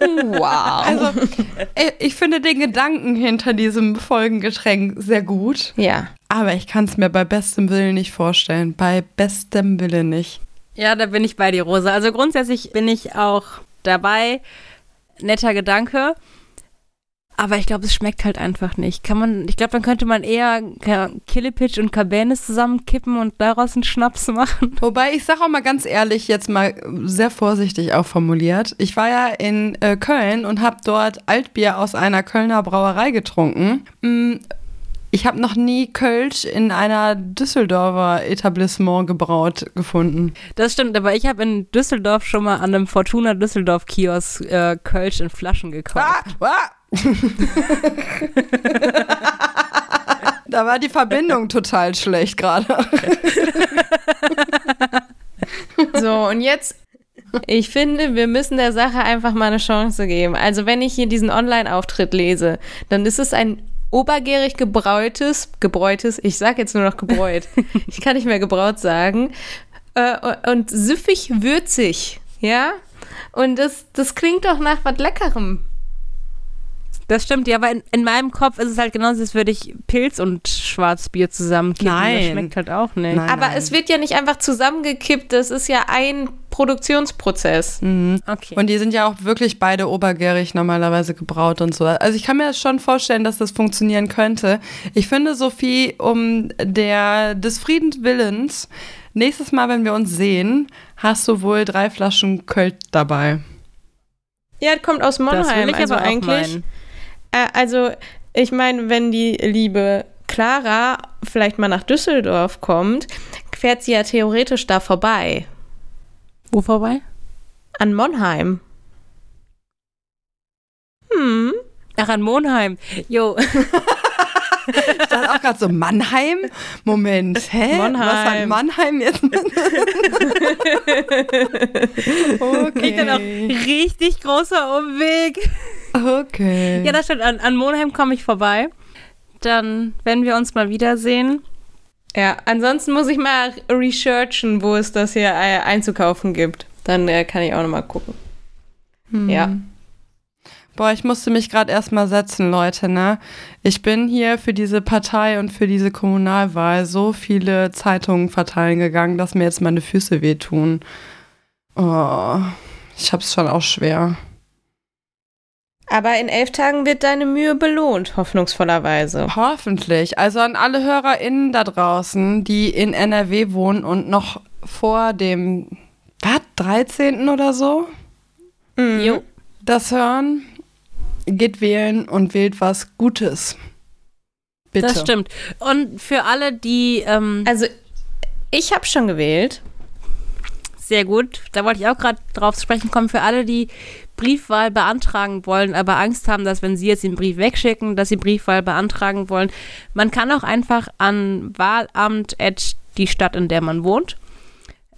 C: wow.
B: Also, ich- ich finde den Gedanken hinter diesem Folgengetränk sehr gut.
C: ja.
B: Aber ich kann es mir bei bestem Willen nicht vorstellen. Bei bestem Willen nicht.
A: Ja, da bin ich bei dir, Rosa. Also grundsätzlich bin ich auch dabei. Netter Gedanke. Aber ich glaube, es schmeckt halt einfach nicht. Kann man, ich glaube, dann könnte man eher Killepitch und Cabernet zusammenkippen und daraus einen Schnaps machen.
B: Wobei, ich sage auch mal ganz ehrlich, jetzt mal sehr vorsichtig auch formuliert. Ich war ja in äh, Köln und habe dort Altbier aus einer Kölner Brauerei getrunken. Mm, Ich habe noch nie Kölsch in einer Düsseldorfer Etablissement gebraut gefunden.
A: Das stimmt, aber ich habe in Düsseldorf schon mal an einem Fortuna Düsseldorf Kiosk äh, Kölsch in Flaschen gekauft.
B: Ah, ah. <laughs> da war die Verbindung total schlecht gerade. <laughs>
C: So, und jetzt, ich finde, wir müssen der Sache einfach mal eine Chance geben. Also, wenn ich hier diesen Online-Auftritt lese, dann ist es ein obergärig gebräutes, gebräutes, ich sag jetzt nur noch gebräut, <laughs> ich kann nicht mehr gebraut sagen, äh, und süffig würzig, ja? Und das, das klingt doch nach was Leckerem.
A: Das stimmt, ja, aber in, in meinem Kopf ist es halt genauso, als würde ich Pilz und Schwarzbier zusammenkippen. Das
B: Nein.
A: schmeckt halt auch nicht.
B: Nein.
C: Aber es wird ja nicht einfach zusammengekippt, das ist ja ein Produktionsprozess.
A: Okay.
B: Und die sind ja auch wirklich beide obergärig normalerweise gebraut und so. Also ich kann mir das schon vorstellen, dass das funktionieren könnte. Ich finde, Sophie, um der des Friedens Willens, nächstes Mal, wenn wir uns sehen, hast du wohl drei Flaschen Kölsch dabei.
C: Ja, das kommt aus
A: das
C: Monheim,
A: will ich
C: also
A: aber
C: eigentlich.
A: meinen.
C: Äh, also, ich meine, wenn die liebe Clara vielleicht mal nach Düsseldorf kommt, fährt sie ja theoretisch da vorbei.
A: Wo vorbei?
C: An Monheim. Hm.
A: Ach, an Monheim. Jo.
B: Ich dachte auch gerade so, Mannheim? Moment, hä?
C: Mannheim.
B: Was hat Mannheim jetzt? <laughs> okay.
A: Liegt dann auch richtig großer Umweg.
B: Okay.
A: Ja, das stimmt. An, an Monheim komme ich vorbei. Dann, wenn wir uns mal wiedersehen.
C: Ja, ansonsten muss ich mal researchen, wo es das hier äh, einzukaufen gibt. Dann äh, kann ich auch noch mal gucken. Ja.
B: Boah, ich musste mich gerade erstmal setzen, Leute, ne? Ich bin hier für diese Partei und für diese Kommunalwahl so viele Zeitungen verteilen gegangen, dass mir jetzt meine Füße wehtun. Oh, ich hab's schon auch schwer.
C: Aber in elf Tagen wird deine Mühe belohnt, hoffnungsvollerweise.
B: Hoffentlich. Also an alle HörerInnen da draußen, die in NRW wohnen und noch vor dem, was, 13. oder so
C: Mhm.
A: Jo.
B: das hören, geht wählen und wählt was Gutes. Bitte.
A: Das stimmt. Und für alle, die, ähm,
C: Also, ich habe schon gewählt.
A: sehr gut, da wollte ich auch gerade drauf zu sprechen kommen, für alle, die Briefwahl beantragen wollen, aber Angst haben, dass wenn sie jetzt den Brief wegschicken, dass sie Briefwahl beantragen wollen. Man kann auch einfach an wahlamt die Stadt, in der man wohnt,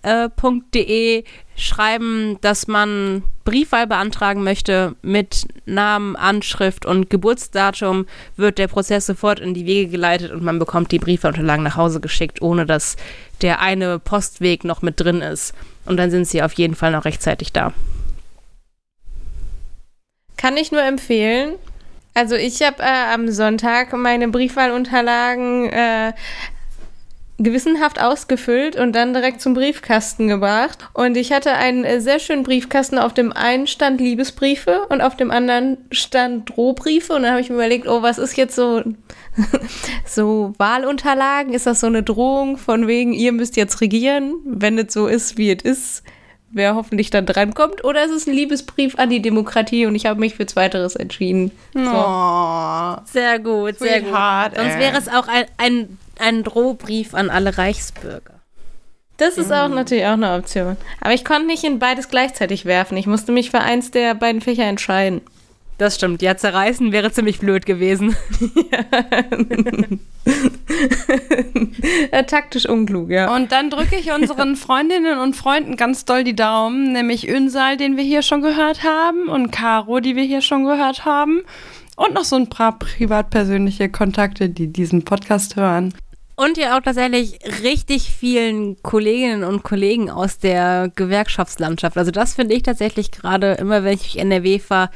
A: äh, .de schreiben, dass man Briefwahl beantragen möchte mit Namen, Anschrift und Geburtsdatum, wird der Prozess sofort in die Wege geleitet und man bekommt die Briefwahlunterlagen nach Hause geschickt, ohne dass der eine Postweg noch mit drin ist. Und dann sind sie auf jeden Fall noch rechtzeitig da.
C: Kann ich nur empfehlen. Also ich habe äh, am Sonntag meine Briefwahlunterlagen äh, gewissenhaft ausgefüllt und dann direkt zum Briefkasten gebracht. Und ich hatte einen äh, sehr schönen Briefkasten. Auf dem einen stand Liebesbriefe und auf dem anderen stand Drohbriefe. Und dann habe ich mir überlegt, oh, was ist jetzt so, <laughs> so Wahlunterlagen? Ist das so eine Drohung von wegen, ihr müsst jetzt regieren, wenn es so ist, wie es ist? Wer hoffentlich dann drankommt, oder ist es ein Liebesbrief an die Demokratie und ich habe mich für Zweiteres entschieden. So.
B: Oh.
A: Sehr gut, sehr gut.
B: Sweetheart,
A: Sonst wäre es auch ein, ein, ein Drohbrief an alle Reichsbürger.
C: Das ist auch natürlich auch eine Option. Aber ich konnte nicht in beides gleichzeitig werfen. Ich musste mich für eins der beiden Fächer entscheiden.
A: Das stimmt. Ja, zerreißen wäre ziemlich blöd gewesen. <laughs> <laughs>
C: Äh, taktisch unklug, ja.
B: Und dann drücke ich unseren <laughs> Freundinnen und Freunden ganz doll die Daumen, nämlich Ünsal, den wir hier schon gehört haben, und Caro, die wir hier schon gehört haben. Und noch so ein paar privat-persönliche Kontakte, die diesen Podcast hören.
A: Und ja auch tatsächlich richtig vielen Kolleginnen und Kollegen aus der Gewerkschaftslandschaft. Also das finde ich tatsächlich gerade immer, wenn ich durch NRW fahre,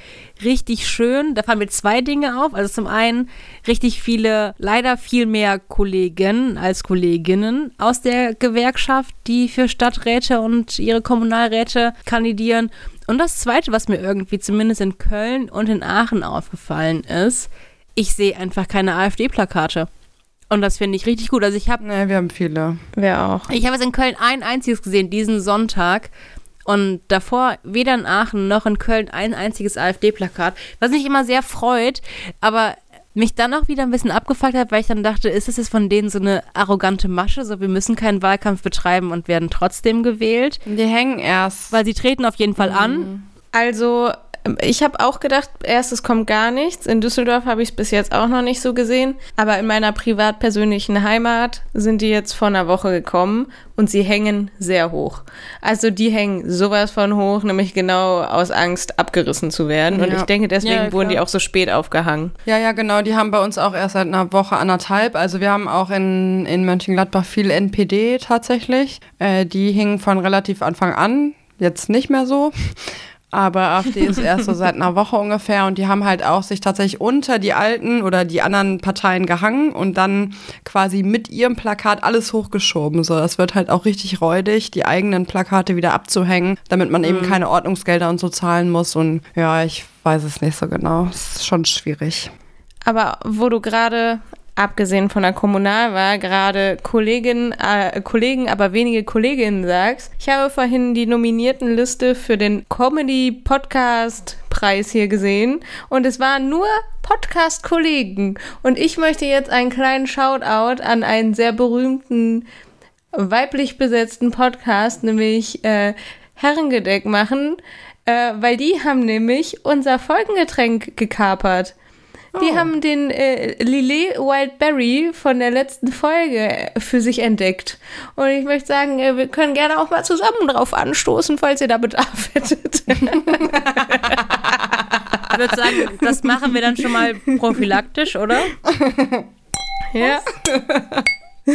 A: richtig schön. Da fallen mir zwei Dinge auf. Also zum einen richtig viele, leider viel mehr Kollegen als Kolleginnen aus der Gewerkschaft, die für Stadträte und ihre Kommunalräte kandidieren. Und das Zweite, was mir irgendwie zumindest in Köln und in Aachen aufgefallen ist, ich sehe einfach keine AfD-Plakate. Und das finde ich richtig gut. Also ich habe
B: Ne, wir haben viele.
C: Wer auch.
A: ich habe jetzt in Köln ein einziges gesehen, diesen Sonntag. Und davor weder in Aachen noch in Köln ein einziges AfD-Plakat, was mich immer sehr freut, aber mich dann auch wieder ein bisschen abgefuckt hat, weil ich dann dachte, ist es jetzt von denen so eine arrogante Masche, so wir müssen keinen Wahlkampf betreiben und werden trotzdem gewählt,
B: Die hängen erst.
A: weil sie treten auf jeden Fall an.
C: Also, ich habe auch gedacht, erst es kommt gar nichts. In Düsseldorf habe ich es bis jetzt auch noch nicht so gesehen. Aber in meiner privat persönlichen Heimat sind die jetzt vor einer Woche gekommen und sie hängen sehr hoch. Also die hängen sowas von hoch, nämlich genau aus Angst abgerissen zu werden. Und
B: Ja.
C: ich denke, deswegen
A: Ja,
C: wurden die auch so spät aufgehangen.
B: Ja, ja, genau. Die haben bei uns auch erst seit einer Woche, anderthalb. Also wir haben auch in, in Mönchengladbach viel NPD tatsächlich. Äh, die hingen von relativ Anfang an. Jetzt nicht mehr so. Aber AfD ist erst so seit einer Woche ungefähr und die haben halt auch sich tatsächlich unter die alten oder die anderen Parteien gehangen und dann quasi mit ihrem Plakat alles hochgeschoben. So, das wird halt auch richtig räudig, die eigenen Plakate wieder abzuhängen, damit man eben keine Ordnungsgelder und so zahlen muss. Und ja, ich weiß es nicht so genau. Es ist schon schwierig.
C: Aber wo du gerade, abgesehen von der Kommunalwahl, gerade Kolleginnen, äh, Kollegen, aber wenige Kolleginnen sagst, ich habe vorhin die Nominiertenliste für den Comedy-Podcast-Preis hier gesehen und es waren nur Podcast-Kollegen. Und ich möchte jetzt einen kleinen Shoutout an einen sehr berühmten weiblich besetzten Podcast, nämlich äh, Herrengedeck machen, äh, weil die haben nämlich unser Folgengetränk gekapert. Die
B: Oh.
C: haben den äh, Lillet Wildberry von der letzten Folge äh, für sich entdeckt. Und ich möchte sagen, äh, wir können gerne auch mal zusammen drauf anstoßen, falls ihr da Bedarf <laughs> hättet.
A: Ich würde sagen, das machen wir dann schon mal prophylaktisch, oder?
C: ja. <laughs>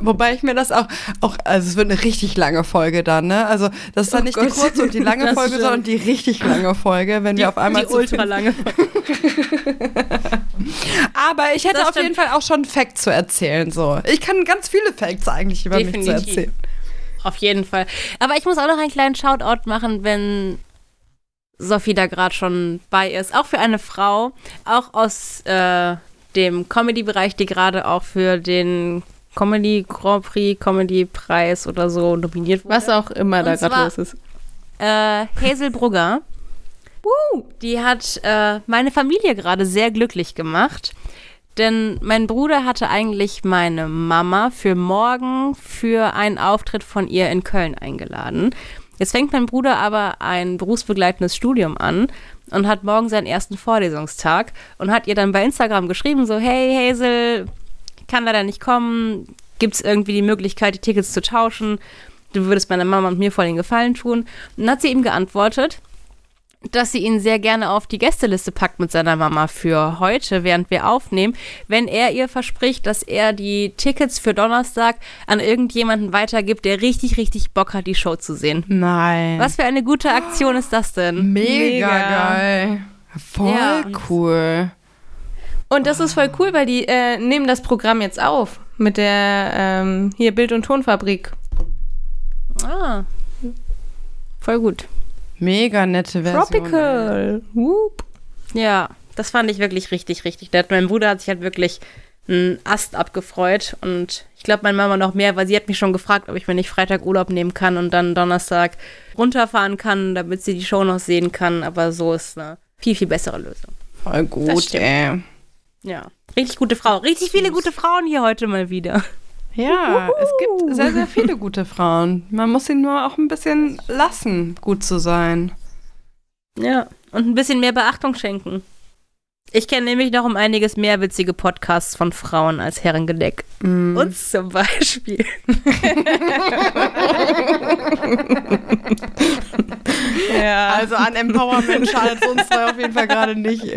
B: Wobei ich mir das auch, auch, also es wird eine richtig lange Folge dann, ne? Also das ist dann
C: Oh
B: nicht
C: Gott.
B: die kurze und die lange <laughs>
A: Das
B: Folge,
A: stimmt.
B: sondern die richtig lange Folge, wenn wir auf einmal
A: die ultra lange. <laughs>
B: Aber ich hätte
A: Das
B: auf jeden
A: stimmt.
B: Fall auch schon Facts zu erzählen, so. Ich kann ganz viele Facts eigentlich über mich zu
A: Definitiv.
B: erzählen.
A: Auf jeden Fall. Aber ich muss auch noch einen kleinen Shoutout machen, wenn Sophie da gerade schon bei ist. Auch für eine Frau, auch aus äh, dem Comedy-Bereich, die gerade auch für den Comedy Grand Prix, Comedy Preis oder so nominiert wurde.
C: Was auch immer da gerade los ist.
A: Äh, Hazel Brugger. <laughs> Die hat äh, meine Familie gerade sehr glücklich gemacht. Denn mein Bruder hatte eigentlich meine Mama für morgen für einen Auftritt von ihr in Köln eingeladen. Jetzt fängt mein Bruder aber ein berufsbegleitendes Studium an und hat morgen seinen ersten Vorlesungstag und hat ihr dann bei Instagram geschrieben, so, hey Hazel, kann leider nicht kommen, gibt es irgendwie die Möglichkeit, die Tickets zu tauschen? Du würdest meiner Mama und mir voll den Gefallen tun. Und dann hat sie ihm geantwortet, dass sie ihn sehr gerne auf die Gästeliste packt mit seiner Mama für heute, während wir aufnehmen, wenn er ihr verspricht, dass er die Tickets für Donnerstag an irgendjemanden weitergibt, der richtig, richtig Bock hat, die Show zu sehen.
B: Nein.
A: Was für eine gute Aktion ist das denn?
B: Mega,
C: Mega.
B: geil. Voll
A: Ja.
B: cool.
C: Und das ist voll cool, weil die äh, nehmen das Programm jetzt auf mit der ähm, hier Bild- und Tonfabrik.
A: Ah. Voll gut.
B: Mega nette Version.
C: Tropical. Whoop.
A: Ja, das fand ich wirklich richtig, richtig nett. Mein Bruder hat sich halt wirklich einen Ast abgefreut und ich glaube, meine Mama noch mehr, weil sie hat mich schon gefragt, ob ich mir nicht Freitag Urlaub nehmen kann und dann Donnerstag runterfahren kann, damit sie die Show noch sehen kann. Aber so ist eine viel, viel bessere Lösung.
B: Voll gut, ey.
A: Ja, richtig gute Frau. Richtig viele gute Frauen hier heute mal wieder.
B: Ja, es gibt sehr, sehr viele gute Frauen. Man muss sie nur auch ein bisschen lassen, gut zu sein.
A: Ja, und ein bisschen mehr Beachtung schenken. Ich kenne nämlich noch um einiges mehr witzige Podcasts von Frauen als Herrengedeck.
B: Mm.
A: Uns zum Beispiel. <laughs>
C: Ja.
B: Also an Empowerment schadet uns zwei auf jeden Fall gerade nicht. <laughs>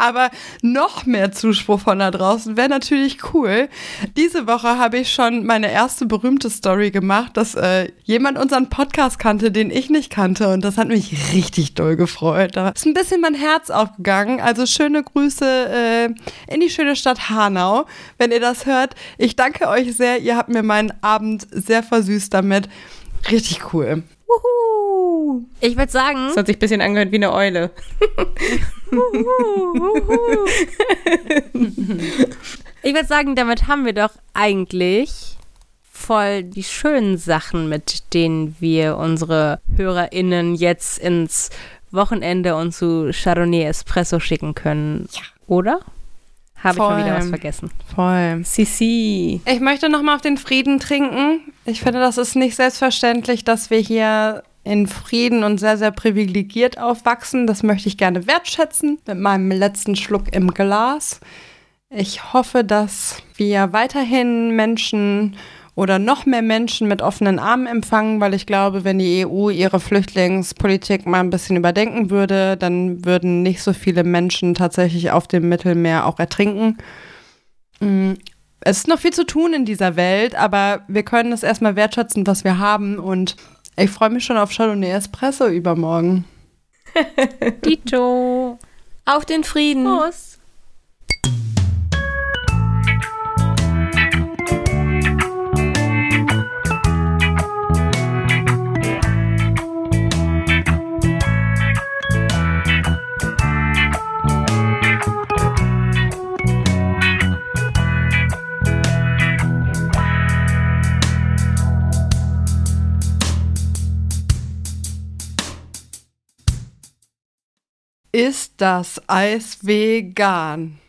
B: Aber noch mehr Zuspruch von da draußen wäre natürlich cool. Diese Woche habe ich schon meine erste berühmte Story gemacht, dass äh, jemand unseren Podcast kannte, den ich nicht kannte. Und das hat mich richtig doll gefreut. Da ist ein bisschen mein Herz aufgegangen. Also schöne Grüße äh, in die schöne Stadt Hanau. Wenn ihr das hört, ich danke euch sehr. Ihr habt mir meinen Abend sehr versüßt damit. Richtig cool.
C: Wuhu.
A: Ich würde sagen,
C: Das hat sich ein bisschen angehört wie eine Eule. <laughs>
A: ich würde sagen, damit haben wir doch eigentlich voll die schönen Sachen, mit denen wir unsere HörerInnen jetzt ins Wochenende und zu Chardonnay Espresso schicken können. Ja. Oder? Habe ich mal wieder was vergessen.
B: Voll.
C: Sisi.
B: Ich möchte noch mal auf den Frieden trinken. Ich finde, das ist nicht selbstverständlich, dass wir hier in Frieden und sehr, sehr privilegiert aufwachsen. Das möchte ich gerne wertschätzen mit meinem letzten Schluck im Glas. Ich hoffe, dass wir weiterhin Menschen oder noch mehr Menschen mit offenen Armen empfangen, weil ich glaube, wenn die EU ihre Flüchtlingspolitik mal ein bisschen überdenken würde, dann würden nicht so viele Menschen tatsächlich auf dem Mittelmeer auch ertrinken. Mm, Es ist noch viel zu tun in dieser Welt, aber wir können es erstmal wertschätzen, was wir haben. Und ich freue mich schon auf Chardonnay Espresso übermorgen. <laughs>
A: Dito.
C: Auf den Frieden.
A: Prost.
B: Ist das Eis vegan?